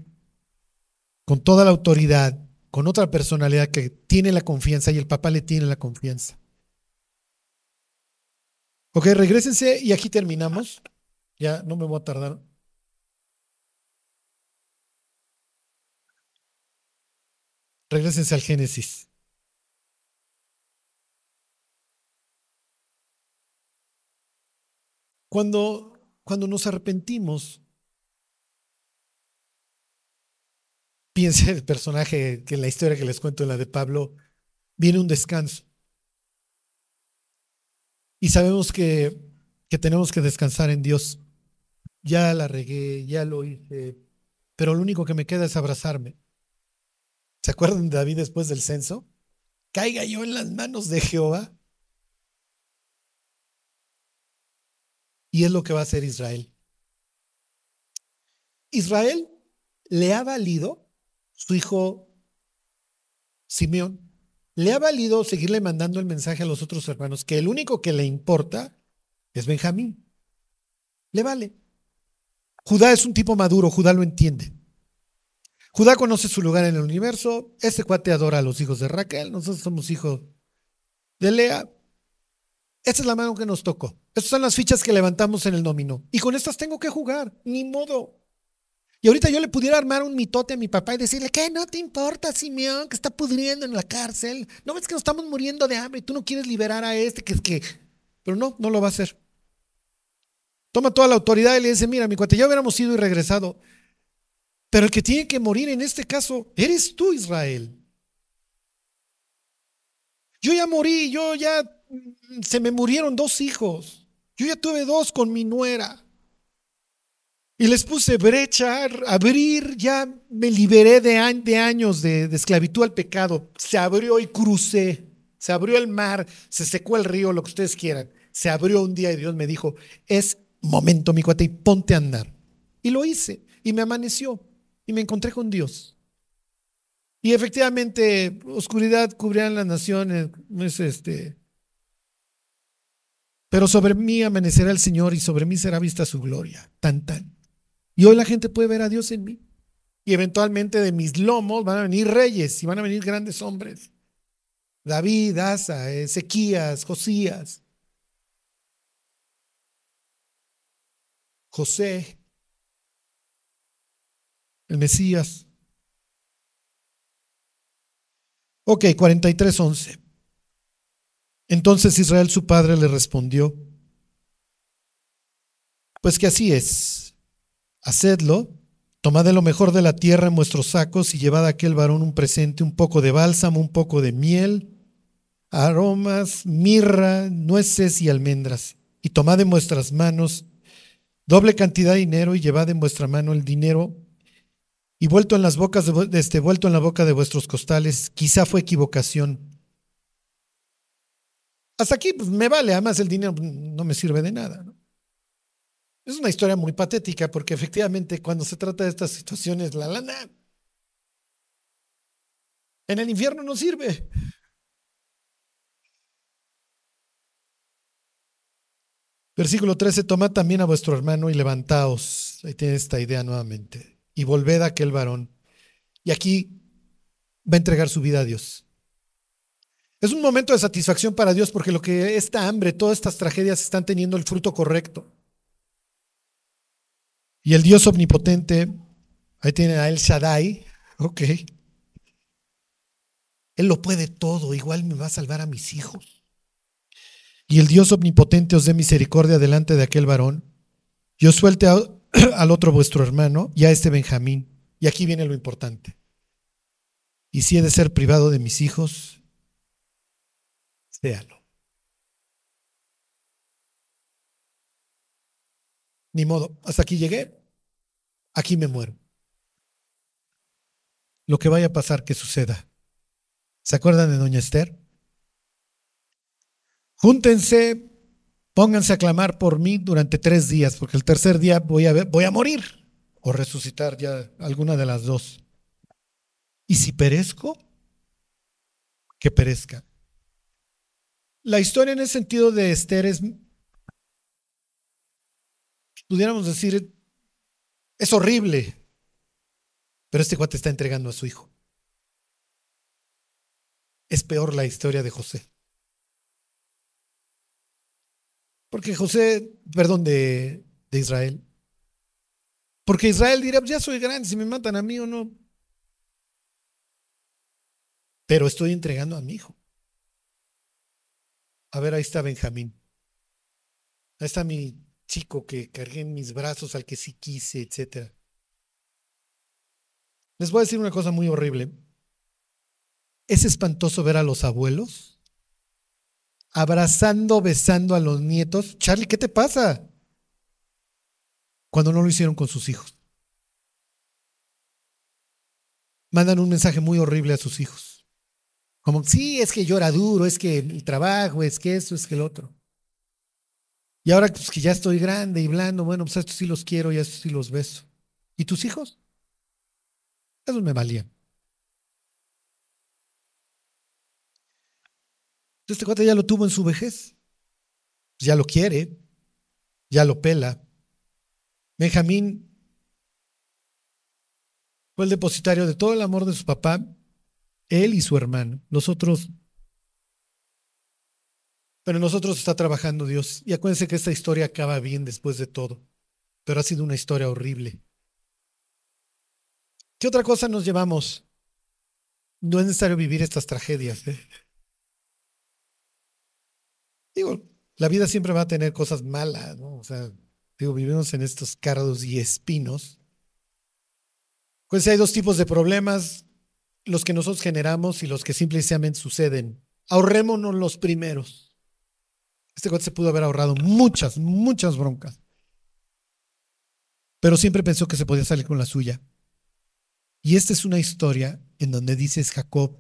con toda la autoridad, con otra personalidad que tiene la confianza y el papá le tiene la confianza. Ok, regresense y aquí terminamos. Ya no me voy a tardar Regresense al Génesis. Cuando, cuando nos arrepentimos, piense el personaje que la historia que les cuento, en la de Pablo, viene un descanso. Y sabemos que, que tenemos que descansar en Dios. Ya la regué, ya lo hice, pero lo único que me queda es abrazarme. ¿Se acuerdan de David después del censo? Caiga yo en las manos de Jehová. Y es lo que va a hacer Israel. Israel le ha valido su hijo Simeón, le ha valido seguirle mandando el mensaje a los otros hermanos que el único que le importa es Benjamín. Le vale. Judá es un tipo maduro, Judá lo entiende. Judá conoce su lugar en el universo, este cuate adora a los hijos de Raquel, nosotros somos hijos de Lea. Esta es la mano que nos tocó. Estas son las fichas que levantamos en el dominó. Y con estas tengo que jugar, ni modo. Y ahorita yo le pudiera armar un mitote a mi papá y decirle, ¿qué no te importa, Simeón, que está pudriendo en la cárcel? ¿No ves que nos estamos muriendo de hambre y tú no quieres liberar a este? Que es que... Pero no, no lo va a hacer. Toma toda la autoridad y le dice, mira, mi cuate, ya hubiéramos ido y regresado. Pero el que tiene que morir en este caso eres tú, Israel. Yo ya morí, yo ya se me murieron dos hijos. Yo ya tuve dos con mi nuera. Y les puse brecha, abrir, ya me liberé de, años de, esclavitud al pecado. Se abrió y crucé. Se abrió el mar, se secó el río, lo que ustedes quieran. Se abrió un día y Dios me dijo, es momento, mi cuate, y ponte a andar. Y lo hice. Y me amaneció. Y me encontré con Dios. Y efectivamente, oscuridad cubría las naciones. Es este. Pero sobre mí amanecerá el Señor y sobre mí será vista su gloria. Tan, tan. Y hoy la gente puede ver a Dios en mí. Y eventualmente de mis lomos van a venir reyes y van a venir grandes hombres. David, Asa, Ezequías, Josías, José, el Mesías. Ok, 43.11. Entonces Israel su padre le respondió, pues que así es Hacedlo, tomad de lo mejor de la tierra en vuestros sacos y llevad a aquel varón un presente, un poco de bálsamo, un poco de miel, aromas, mirra, nueces y almendras. Y tomad en vuestras manos doble cantidad de dinero y llevad en vuestra mano el dinero y vuelto en las bocas de, este, vuelto en la boca de vuestros costales, quizá fue equivocación. Hasta aquí pues, me vale, además el dinero no me sirve de nada. ¿no? Es una historia muy patética porque efectivamente cuando se trata de estas situaciones, la lana en el infierno no sirve. Versículo 13, tomad también a vuestro hermano y levantaos. Ahí tiene esta idea nuevamente. Y volved a aquel varón. Y aquí va a entregar su vida a Dios. Es un momento de satisfacción para Dios porque lo que esta hambre, todas estas tragedias están teniendo el fruto correcto. Y el Dios omnipotente, ahí tiene a El Shaddai, ok. Él lo puede todo, igual me va a salvar a mis hijos. Y el Dios omnipotente os dé misericordia delante de aquel varón, y os suelte [CLEARS THROAT] al otro vuestro hermano y a este Benjamín. Y aquí viene lo importante. Y si he de ser privado de mis hijos, séalo. Ni modo, hasta aquí llegué, aquí me muero. Lo que vaya a pasar, que suceda. ¿Se acuerdan de Doña Esther? Júntense, pónganse a clamar por mí durante tres días, porque el tercer día voy a, voy a morir o resucitar ya alguna de las dos. Y si perezco, que perezca. La historia en el sentido de Esther es pudiéramos decir, es horrible, pero este cuate está entregando a su hijo. Es peor la historia de José. Porque José, perdón, de, de Israel. Porque Israel dirá, ya soy grande, si me matan a mí o no. Pero estoy entregando a mi hijo. A ver, ahí está Benjamín. Ahí está mi chico que cargué en mis brazos, al que sí quise, etc. Les voy a decir una cosa muy horrible. Es espantoso ver a los abuelos abrazando, besando a los nietos. Charlie, ¿qué te pasa? Cuando no lo hicieron con sus hijos. mandan un mensaje muy horrible a sus hijos. Como, sí, es que llora duro, es que el trabajo, es que eso, es que el otro. Y ahora pues, que ya estoy grande y blando, bueno, pues a estos sí los quiero y a estos sí los beso. ¿Y tus hijos? Esos me valían. Este cuate ya lo tuvo en su vejez. Ya lo quiere, ya lo pela. Benjamín fue el depositario de todo el amor de su papá, él y su hermano. Nosotros, pero nosotros está trabajando Dios. Y acuérdense que esta historia acaba bien después de todo, pero ha sido una historia horrible. ¿Qué otra cosa nos llevamos? No es necesario vivir estas tragedias. ¿eh? Digo, la vida siempre va a tener cosas malas, ¿no? O sea, digo, vivimos en estos cardos y espinos. Pues hay dos tipos de problemas, los que nosotros generamos y los que simplemente suceden. Ahorrémonos los primeros. Este cuate se pudo haber ahorrado muchas, muchas broncas. Pero siempre pensó que se podía salir con la suya. Y esta es una historia en donde dices Jacob,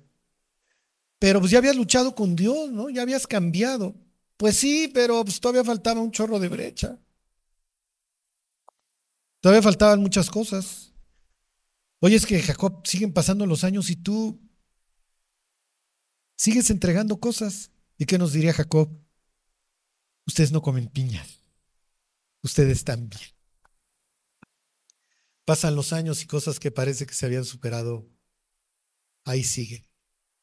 pero pues ya habías luchado con Dios, ¿no? Ya habías cambiado. Pues sí, pero pues todavía faltaba un chorro de brecha. Todavía faltaban muchas cosas. Oye, es que Jacob siguen pasando los años y tú sigues entregando cosas. ¿Y qué nos diría Jacob? Ustedes no comen piñas. Ustedes también. Pasan los años y cosas que parece que se habían superado, ahí siguen.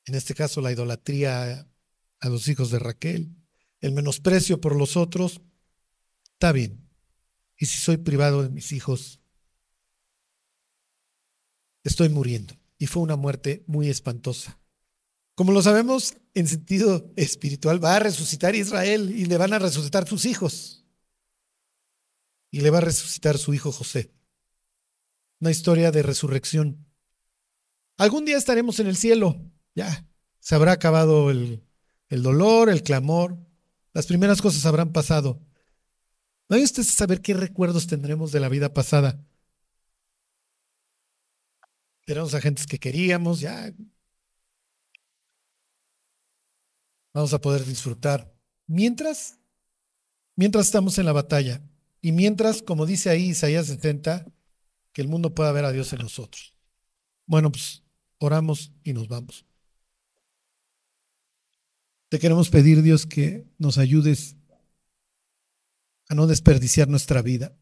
En este caso, la idolatría a los hijos de Raquel, el menosprecio por los otros, está bien. Y si soy privado de mis hijos, estoy muriendo. Y fue una muerte muy espantosa. Como lo sabemos en sentido espiritual, va a resucitar Israel y le van a resucitar sus hijos. Y le va a resucitar su hijo José una historia de resurrección. Algún día estaremos en el cielo, ya, se habrá acabado el, dolor, el clamor, las primeras cosas habrán pasado. ¿No hay usted saber qué recuerdos tendremos de la vida pasada? Éramos agentes que queríamos, ya. Vamos a poder disfrutar. Mientras, mientras estamos en la batalla, y mientras, como dice ahí Isaías 70, que el mundo pueda ver a Dios en nosotros. Bueno, pues oramos y nos vamos. Te queremos pedir, Dios, que nos ayudes a no desperdiciar nuestra vida.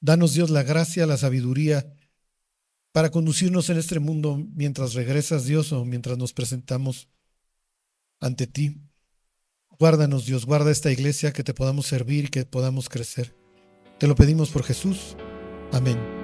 Danos, Dios, la gracia, la sabiduría para conducirnos en este mundo mientras regresas, Dios, o mientras nos presentamos ante ti. Guárdanos, Dios, guarda esta iglesia, que te podamos servir que podamos crecer. Te lo pedimos por Jesús. Amén.